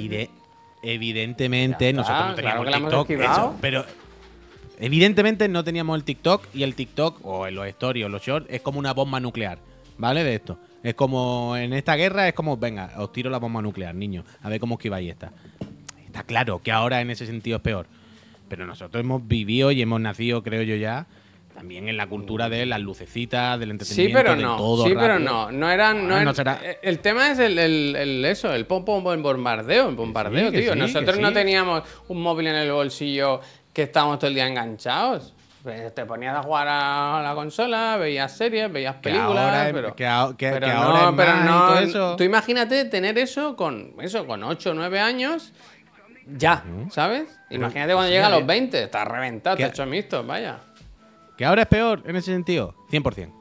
Evidentemente, está, nosotros no claro teníamos que la el TikTok. eso, pero evidentemente no teníamos el TikTok y el TikTok, o en los stories o los shorts, es como una bomba nuclear, ¿vale? De esto. Es como en esta guerra, es como, venga, os tiro la bomba nuclear, niños, a ver cómo esquiváis esta. Está claro que ahora en ese sentido es peor. Pero nosotros hemos vivido y hemos nacido, creo yo ya, también en la cultura de las lucecitas, del Sí, entretenimiento, pero de no. todo sí, pero no. No eran. No Ah, no será. eh, El tema es el, el- el- eso, el pom pom el bombardeo, el bombardeo, que tío. sí, Nosotros que no sí. teníamos un móvil en el bolsillo que estábamos todo el día enganchados. Pues Te ponías a jugar a la consola, veías series, veías películas, pero, no, pero no, eso. Tú imagínate tener eso con eso con 8 o 9 años ya, ¿sabes? Imagínate cuando llega a los bien. 20, está reventado, está hecho mixto, vaya. ¿Que ahora es peor en ese sentido? 100%.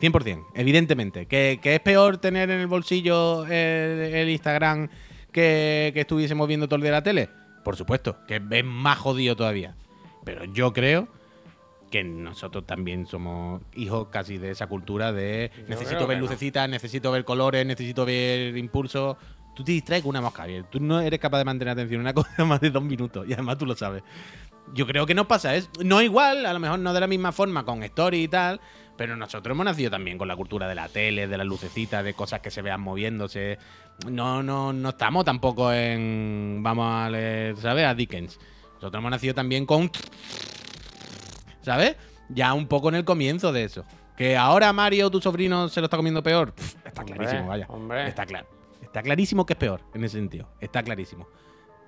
100%, evidentemente. ¿Que, que es peor tener en el bolsillo el, el Instagram que, que estuviésemos viendo todo el día la tele? Por supuesto, que es más jodido todavía. Pero yo creo que nosotros también somos hijos casi de esa cultura de necesito ver no. lucecitas, necesito ver colores, necesito ver impulsos. Tú te distraes con una mosca, Javier. Tú no eres capaz de mantener atención en una (laughs) cosa más de dos minutos. Y además tú lo sabes. Yo creo que nos pasa es no igual, a lo mejor no de la misma forma con story y tal, pero nosotros hemos nacido también con la cultura de la tele, de las lucecitas, de cosas que se vean moviéndose. No, no, no estamos tampoco en vamos a leer, ¿sabes? A Dickens. Nosotros hemos nacido también con ¿sabes? Ya un poco en el comienzo de eso. Que ahora Mario, tu sobrino, se lo está comiendo peor. Pff, está Hombre, clarísimo, vaya. hombre. Está claro. Está clarísimo que es peor en ese sentido. Está clarísimo.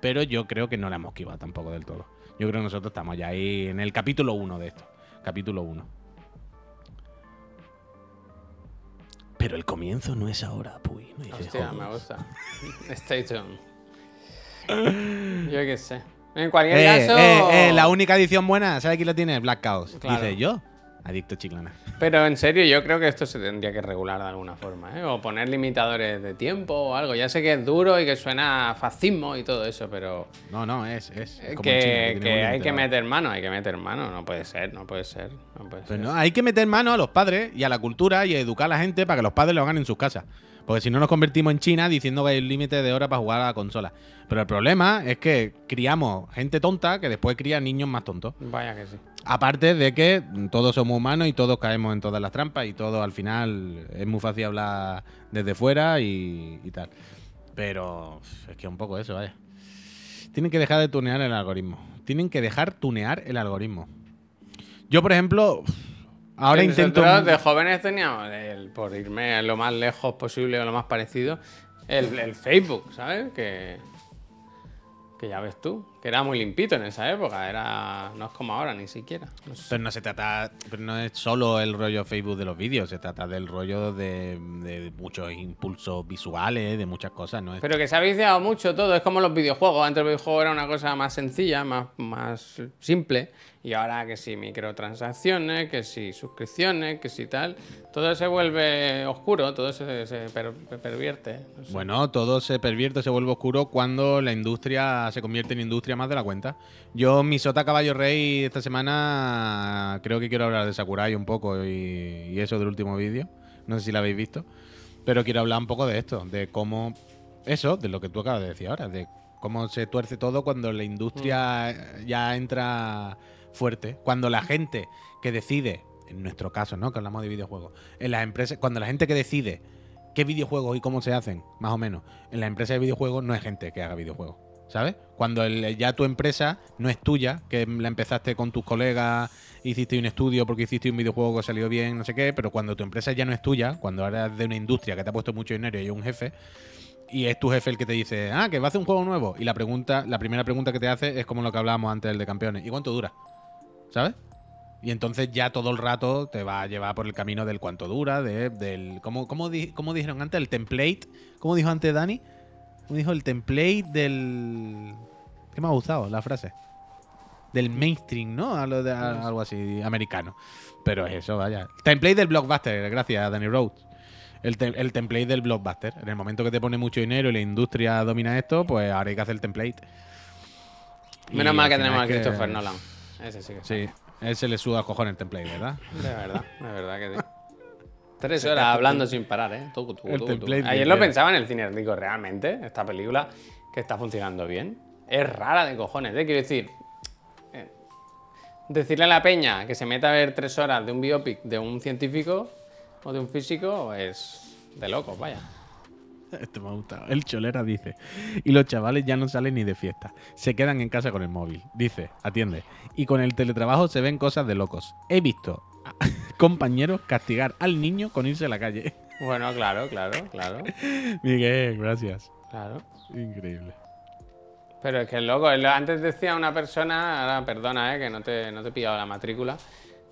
Pero yo creo que no la hemos esquivado tampoco del todo. Yo creo que nosotros estamos ya ahí en el capítulo 1 de esto. Capítulo 1. Pero el comienzo no es ahora, puy. No Hostia, me gusta. (laughs) Stay tuned. (laughs) Yo qué sé. En cualquier Eh, caso. eh, eh, la única edición buena, ¿sabes quién la tiene? Black Chaos. Claro. Dice yo, adicto chiclana. Pero en serio, yo creo que esto se tendría que regular de alguna forma, ¿eh? O poner limitadores de tiempo o algo. Ya sé que es duro y que suena a fascismo y todo eso, pero. No, no, es, es. eh, como China, que, un hay que meter mano, hay que meter mano. No puede ser, no puede ser. No puede Pues ser. no, hay que meter mano a los padres y a la cultura y a educar a la gente para que los padres lo hagan en sus casas. Porque si no nos convertimos en China diciendo que hay un límite de horas para jugar a la consola. Pero el problema es que criamos gente tonta que después cría niños más tontos. Vaya que sí. Aparte de que todos somos humanos y todos caemos en todas las trampas y todo al final es muy fácil hablar desde fuera y, y tal. Pero es que un poco eso, vaya. Tienen que dejar de tunear el algoritmo. Tienen que dejar tunear el algoritmo. Yo, por ejemplo, ahora intento... Nosotros de jóvenes teníamos, el- por irme lo más lejos posible o lo más parecido, el, el Facebook, ¿sabes? Que, que ya ves tú, que era muy limpito en esa época, era no es como ahora ni siquiera. No sé. Pero no se trata, pero no es solo el rollo Facebook de los vídeos, se trata del rollo de, de muchos impulsos visuales, de muchas cosas, ¿no? Es- Pero que se ha viciado mucho todo, es como los videojuegos. Antes el videojuego era una cosa más sencilla, más, más simple. Y ahora que si microtransacciones, que si suscripciones, que si tal. Todo se vuelve oscuro, todo se, se per- pervierte. no sé. Bueno, todo se pervierte, se vuelve oscuro cuando la industria se convierte en industria más de la cuenta. Yo, mi sota caballo rey, esta semana creo que quiero hablar de Sakurai un poco y, y eso del último vídeo. No sé si lo habéis visto. Pero quiero hablar un poco de esto, de cómo. Eso, de lo que tú acabas de decir ahora, de cómo se tuerce todo cuando la industria ya entra fuerte. Cuando la gente que decide, en nuestro caso, ¿no? Que hablamos de videojuegos, en las empresas, cuando la gente que decide qué videojuegos y cómo se hacen, más o menos, en la empresa de videojuegos no es gente que haga videojuegos. ¿Sabes? Cuando ya tu empresa no es tuya, que la empezaste con tus colegas, hiciste un estudio porque hiciste un videojuego que salió bien, no sé qué, pero cuando tu empresa ya no es tuya, cuando ahora de una industria que te ha puesto mucho dinero y hay un jefe, y es tu jefe el que te dice, ah, que va a hacer un juego nuevo, y la pregunta, la primera pregunta que te hace es como lo que hablábamos antes del de campeones, ¿y cuánto dura? ¿Sabes? Y entonces ya todo el rato te va a llevar por el camino del cuánto dura, de, del. ¿cómo, cómo, cómo dijeron antes? El template. ¿Cómo dijo antes Dani? ¿Cómo dijo el template del. ¿Qué me ha gustado la frase? Del mainstream, ¿no? A lo de- a- algo así, americano. Pero es eso, vaya. Template del blockbuster, gracias, Danny Rhodes. El, te- el template del blockbuster. En el momento que te pone mucho dinero y la industria domina esto, pues ahora hay que hacer el template. Menos Y mal al que tenemos a que- Christopher Nolan. Ese sí que Sí, él se le suda a cojones el template, ¿verdad? De verdad, de verdad que sí. Tres horas hablando sin parar, ¿eh? Tucu, tucu. template Ayer lo pensaba en el cine, digo, realmente, esta película que está funcionando bien. Es rara de cojones, ¿eh? Quiero decir, eh, decirle a la peña que se meta a ver tres horas de un biopic de un científico o de un físico es de locos, vaya. Esto me ha gustado. El Cholera dice, y los chavales ya no salen ni de fiesta, se quedan en casa con el móvil. Dice, atiende, y con el teletrabajo se ven cosas de locos. He visto compañeros castigar al niño con irse a la calle. (laughs) Bueno, claro, claro, claro, Miguel, gracias. claro. Increíble. Pero es que es loco. es lo- Antes decía una persona, ahora perdona, eh, que no te, no te he pillado la matrícula,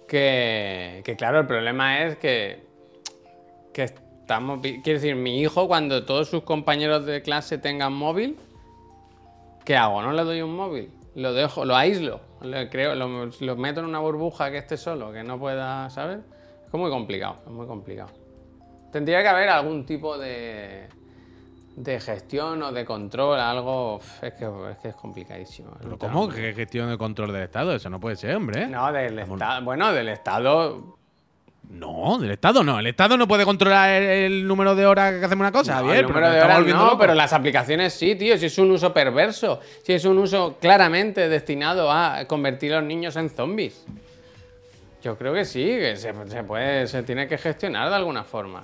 que, que claro, el problema es que, que estamos. Quiero decir, mi hijo, cuando todos sus compañeros de clase tengan móvil, ¿qué hago? ¿No le doy un móvil? Lo dejo, lo aíslo, creo, lo, lo meto en una burbuja que esté solo, que no pueda, ¿sabes? Es muy complicado, es muy complicado. Tendría que haber algún tipo de, de gestión o de control, algo. Es que es, que es complicadísimo. ¿Pero cómo? ¿Qué gestión de control del Estado? Eso no puede ser, hombre. No, del Estado. Bueno, del Estado. No, del Estado no. El Estado no puede controlar el, el número de horas que hacemos una cosa, No, Javier, el pero número de horas no, pero las aplicaciones sí, tío. Si es un uso perverso. Si es un uso claramente destinado a convertir a los niños en zombies. Yo creo que sí, que se, se puede, se tiene que gestionar de alguna forma.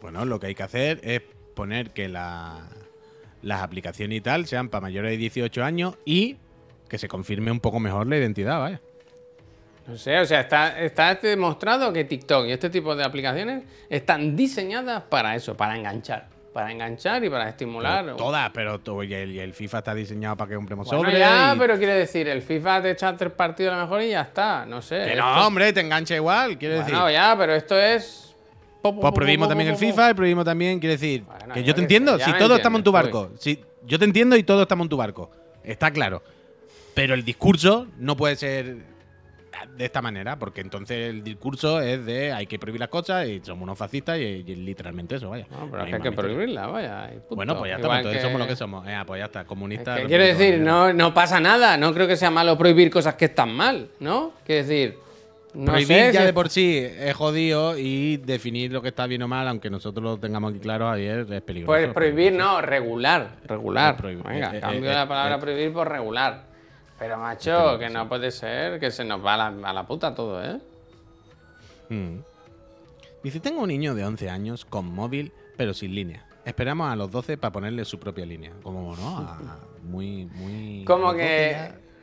Bueno, lo que hay que hacer es poner que la- las aplicaciones y tal sean para mayores de 18 años y que se confirme un poco mejor la identidad, vaya. No sé, o sea, está, está demostrado que TikTok y este tipo de aplicaciones están diseñadas para eso, para enganchar. Para enganchar y para estimular. Pero todas, pero to- y el, y el FIFA está diseñado para que compremos Bueno, sobre. ya, y- pero quiere decir, el FIFA te echa tres partidos a lo mejor y ya está. No sé. Que esto- no, hombre, te engancha igual, quiero decir. Bueno, ya, pero esto es. Pues prohibimos también el. FIFA y prohibimos también, quiero decir, Bueno, que yo yo te entiendo, si todos estamos en tu barco, si, yo te entiendo y todos estamos en tu barco, está claro. Pero el discurso no puede ser de esta manera, porque entonces el discurso es de hay que prohibir las cosas y somos unos fascistas y, y literalmente eso, vaya. No, pero No es que hay que prohibirla, vaya. Bueno, pues ya está, pues entonces que- somos lo que somos. Eh, pues ya está, es comunistas. que quiero decir, no, no pasa nada. No creo que sea malo prohibir cosas que están mal, ¿no? Quiero decir. No Prohibir sé ya si- de por sí es jodido y definir lo que está bien o mal, aunque nosotros lo tengamos aquí claro, Javier, es peligroso. Pues prohibir, no, regular. Regular. Prohibir. Venga, Eh, eh, cambio eh, la palabra eh. prohibir por regular. Pero, macho, que no puede ser que se nos va a la, a la puta todo, ¿eh? Mm. Dice, tengo un niño de 11 años con móvil, pero sin línea. Esperamos a los 12 para ponerle su propia línea. Como, ¿no? A- a- muy, muy... Como los 12 que.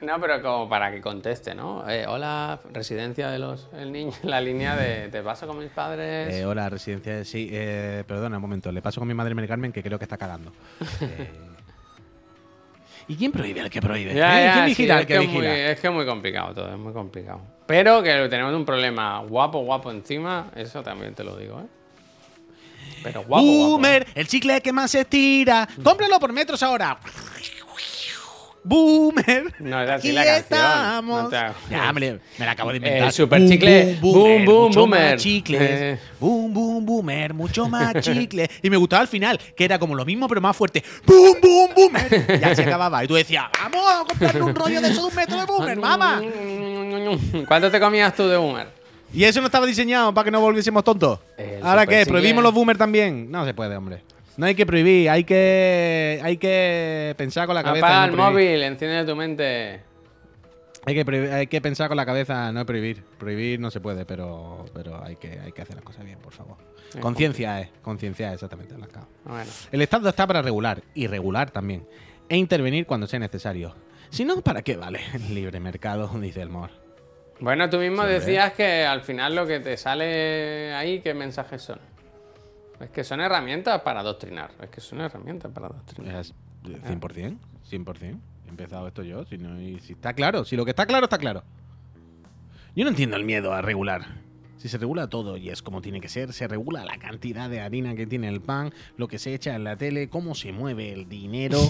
ya- No, pero como para que conteste, ¿no? Eh, hola, residencia de los. El niño, (laughs) la línea de. ¿Te paso con mis padres? Eh, hola, residencia de... Sí, eh, perdona un momento. Le paso con mi madre Mary Carmen que creo que está cagando. (laughs) Eh, ¿Y quién prohíbe al que prohíbe? Ya, ¿Eh? ya, ¿Quién sí, vigila al es, que es, muy, vigila? es que es muy complicado todo, es muy complicado. Pero que tenemos un problema guapo, guapo encima, eso también te lo digo, ¿eh? Pero guapo, guapo. Boomer, el chicle que más se estira. Cómpralo por metros ahora. Boomer. No, es así aquí la canción. estamos. No te hagas. Ya, me, me la acabo de inventar. El super chicle. Boom, boom, mucho boomer. Más chicles. Eh. Boom, boom, boomer. Mucho más chicle. Y me gustaba al final, que era como lo mismo, pero más fuerte. Boom, boom, boomer. Ya se acababa. Y tú decías, vamos a comprarle un rollo de eso de un metro de boomer, mamá. ¿Cuánto te comías tú de boomer? Y eso no estaba diseñado para que no volviésemos tontos. El ¿Ahora qué? ¿Prohibimos los boomers también? No se puede, hombre. No hay que prohibir, hay que, hay que pensar con la cabeza. Apaga el no prohibir. móvil, enciende tu mente. Hay que, prohibir- hay que pensar con la cabeza, no prohibir. Prohibir no se puede, pero, pero hay, que, hay que hacer las cosas bien, por favor. Conciencia es, conciencia es exactamente. la clave. Bueno, El Estado está para regular, y regular también, e intervenir cuando sea necesario. Si no, ¿para qué vale el libre mercado? (laughs) Dice el Mor. Bueno, tú mismo decías que al final lo que te sale ahí, ¿qué mensajes son? Es que son herramientas para adoctrinar. Es que son herramientas para adoctrinar. Es 100%, 100%. He empezado esto yo, si, no, y si está claro, si lo que está claro, está claro. Yo no entiendo el miedo a regular. Si se regula todo y es como tiene que ser, se regula la cantidad de harina que tiene el pan, lo que se echa en la tele, cómo se mueve el dinero, (laughs)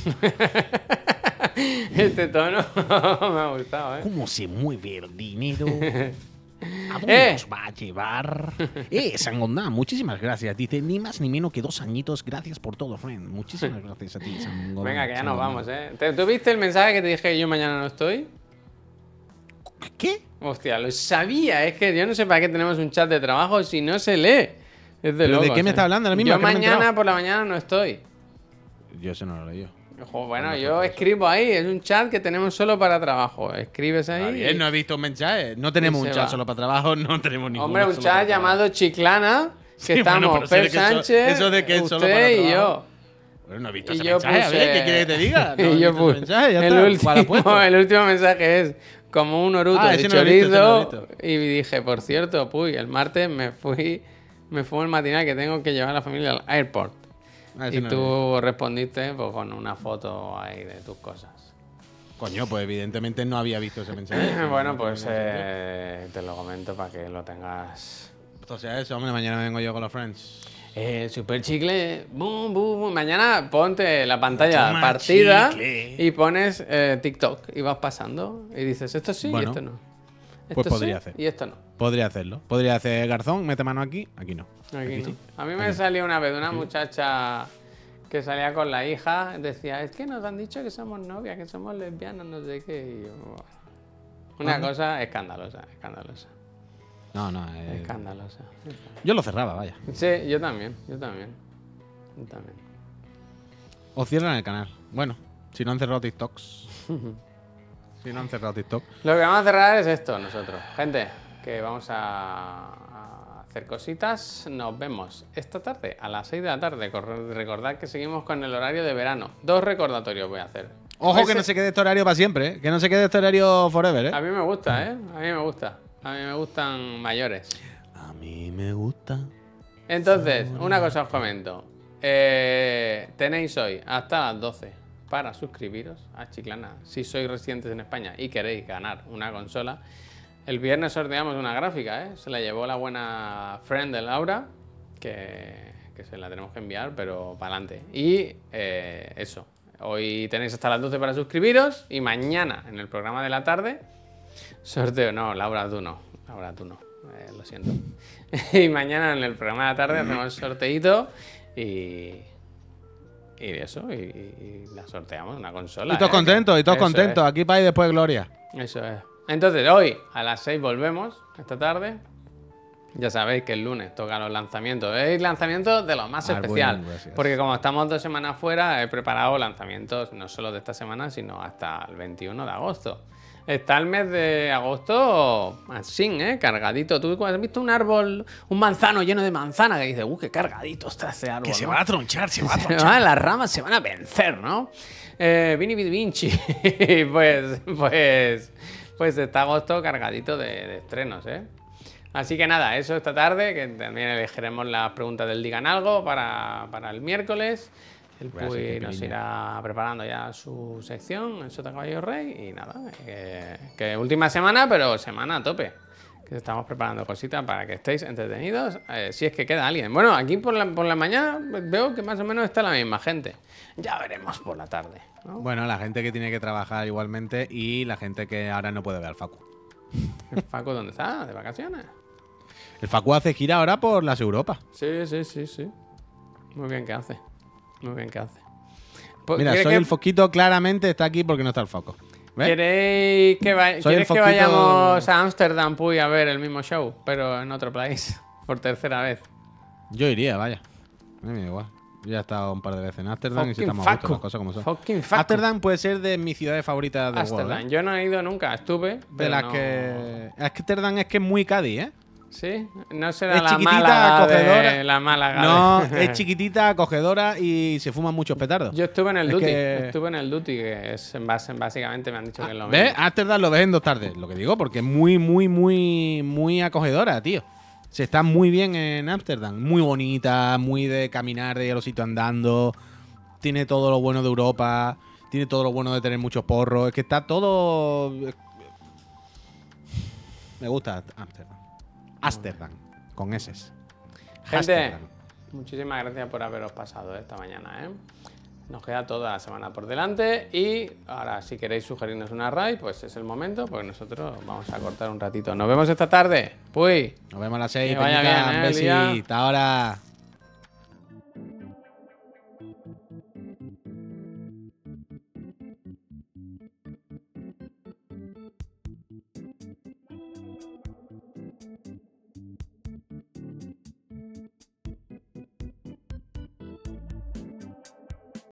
Este tono (laughs) me ha gustado, ¿eh? cómo se mueve el dinero. (laughs) ¿A dónde Eh. nos va a llevar? (laughs) Eh, Sangondá, muchísimas gracias. Dice, ni más ni menos que dos añitos. Gracias por todo, friend. Muchísimas gracias a ti, Sangondá. Venga, que ya nos vamos, ¿eh? ¿Te- ¿Tú viste el mensaje que te dije que yo mañana no estoy? ¿Qué? Hostia, lo sabía. Es que yo no sé para qué tenemos un chat de trabajo si no se lee. Es de ¿Pero de locos, qué me ¿eh? estás hablando ahora mismo? Yo mañana por la mañana no estoy. Yo eso no lo leí. Ojo, bueno, yo escribo ahí, es un chat que tenemos solo para trabajo. Escribes ahí. Bien, no he visto un mensaje. No tenemos Y un chat va. solo para trabajo, no tenemos ningún Hombre, un chat llamado Chiclana, (laughs) que Sí, bueno, estamos Per eso- Sánchez, eso de que es solo usted para y yo. Bueno, no he visto Y ese yo mensaje. A ver, puse- ¿qué quieres que te diga? (laughs) No he y yo visto ese puse- mensaje, ya el, está. ¿Cuál has último, puesto? (laughs) el último mensaje es como un oruto Ah, de no chorizo. visto. y dije, por cierto, puy, el martes me fui, me fue el matinal que tengo que llevar a la familia al airport. Ah, y no tú respondiste pues, con una foto ahí de tus cosas. Coño, pues evidentemente no había visto ese mensaje. (laughs) bueno, No pues eh, te lo comento para que lo tengas. O sea, eso, hombre, mañana vengo yo con los friends. Eh, super chicle, boom, boom, boom. Mañana ponte la pantalla partida chicle. y pones eh, TikTok y vas pasando y dices esto sí Bueno, y esto no. pues podría sí hacer. Y esto no. Podría hacerlo. Podría hacer Garzón, mete mano aquí, aquí no. Aquí no. A mí me salió una vez una muchacha que salía con la hija, decía, es que nos han dicho que somos novias, que somos lesbianas, no sé qué. Y yo, "Buah". una cosa escandalosa, escandalosa, No, no. eh, escandalosa. yo lo cerraba, vaya. Sí, yo también, yo también. Yo también. O cierran el canal. Bueno, si no han cerrado TikToks. (laughs) si no han cerrado TikTok. Lo que vamos a cerrar es esto nosotros. Gente, que vamos a, a hacer cositas. Nos vemos esta tarde a las 6 de la tarde. Recordad que seguimos con el horario de verano. Dos recordatorios voy a hacer. Ojo que no se quede este horario para siempre, ¿eh? Que no se quede este horario forever, ¿eh? A mí me gusta, ¿eh? A mí me gusta. A mí me gustan mayores. A mí me gusta. Entonces, una cosa os comento. Eh, tenéis hoy hasta las 12 para suscribiros a Chiclana. Si sois residentes en España y queréis ganar una consola, el viernes sorteamos una gráfica, ¿eh? Se la llevó la buena friend de Laura, que, que se la tenemos que enviar, pero para adelante. Y eh, eso. Hoy tenéis hasta las 12 para suscribiros y mañana en el programa de la tarde Sorteo, no, Laura, tú no. Laura, tú no. Eh, lo siento. (laughs) y mañana en el programa de la tarde hacemos sorteito y. Y eso, y, y la sorteamos, una consola. Y todos ¿eh? contentos, y todos Eso contentos. Aquí para y después Gloria. es, Eso es. Entonces, hoy a las 6 volvemos, esta tarde. Ya sabéis que el lunes toca los lanzamientos. Es lanzamientos de lo más Ah, especial. bueno, porque como estamos dos semanas fuera, he preparado lanzamientos no solo de esta semana, sino hasta el 21 de agosto. Está el mes de agosto así, ¿eh? Cargadito. ¿Tú has visto un árbol, un manzano lleno de manzana que dices, uh, qué cargadito está este árbol? ¿no? a tronchar, se va a (laughs) Se van- las ramas se van a vencer, ¿no? Eh, Vini Vinci. (laughs) pues, pues, pues está agosto cargadito de, de estrenos, ¿eh? Así que nada, eso esta tarde, que también elegiremos las preguntas del Digan Algo para, para el miércoles. El qué nos irá preparando ya su sección, el Sota Caballo Rey, y nada, que, que última semana, pero semana a tope. Que estamos preparando cositas para que estéis entretenidos, eh, si es que queda alguien. Bueno, aquí por la, por la mañana veo que más o menos está la misma gente. Ya veremos por la tarde. ¿no? Bueno, la gente que tiene que trabajar igualmente y la gente que ahora no puede ver al Facu. ¿El Facu dónde está? ¿De vacaciones? El Facu hace gira ahora por las Europas. Sí, sí, sí, sí. Muy bien que hace. Muy bien que hace. Pues, Mira, ¿quiere soy que- el foquito claramente está aquí porque no está el foco. ¿Ves? ¿Queréis que, el ¿quieres que foquito- vayamos a Ámsterdam Puy a ver el mismo show, pero en otro país? (laughs) Por tercera vez. Yo iría, vaya. A mí me da igual. Yo ya he estado un par de veces en Ámsterdam y si estamos a gusto, las cosas como son. Ámsterdam puede ser de mis ciudades favoritas del Ámsterdam. ¿eh? Yo no he ido nunca, estuve. De pero las no- que. Ámsterdam es que es muy Cádiz, ¿eh? Sí, no será Es la chiquitita, Málaga de- acogedora. la Málaga No, (laughs) es chiquitita, acogedora y se fuman muchos petardos. Yo estuve en el Es Duty. que- Estuve en el Duty, que es en base, básicamente me han dicho que es lo ¿Ves? mismo. Ámsterdam lo ves en dos tardes. Lo que digo, porque es muy, muy, muy, muy acogedora, tío. Se está muy bien en Ámsterdam. Muy bonita, muy de caminar, de ir a los sitios andando. Tiene todo lo bueno de Europa. Tiene todo lo bueno de tener muchos porros. Es que está todo. Me gusta Ámsterdam. Ámsterdam, con S. Gente, muchísimas gracias por haberos pasado esta mañana. ¿eh? Nos queda toda la semana por delante y ahora si queréis sugerirnos una raid, pues es el momento, porque nosotros vamos a cortar un ratito. Nos vemos esta tarde. Puy. Nos vemos a las 6. Que vaya bien, ¿eh, el Besi. día. Hasta ahora.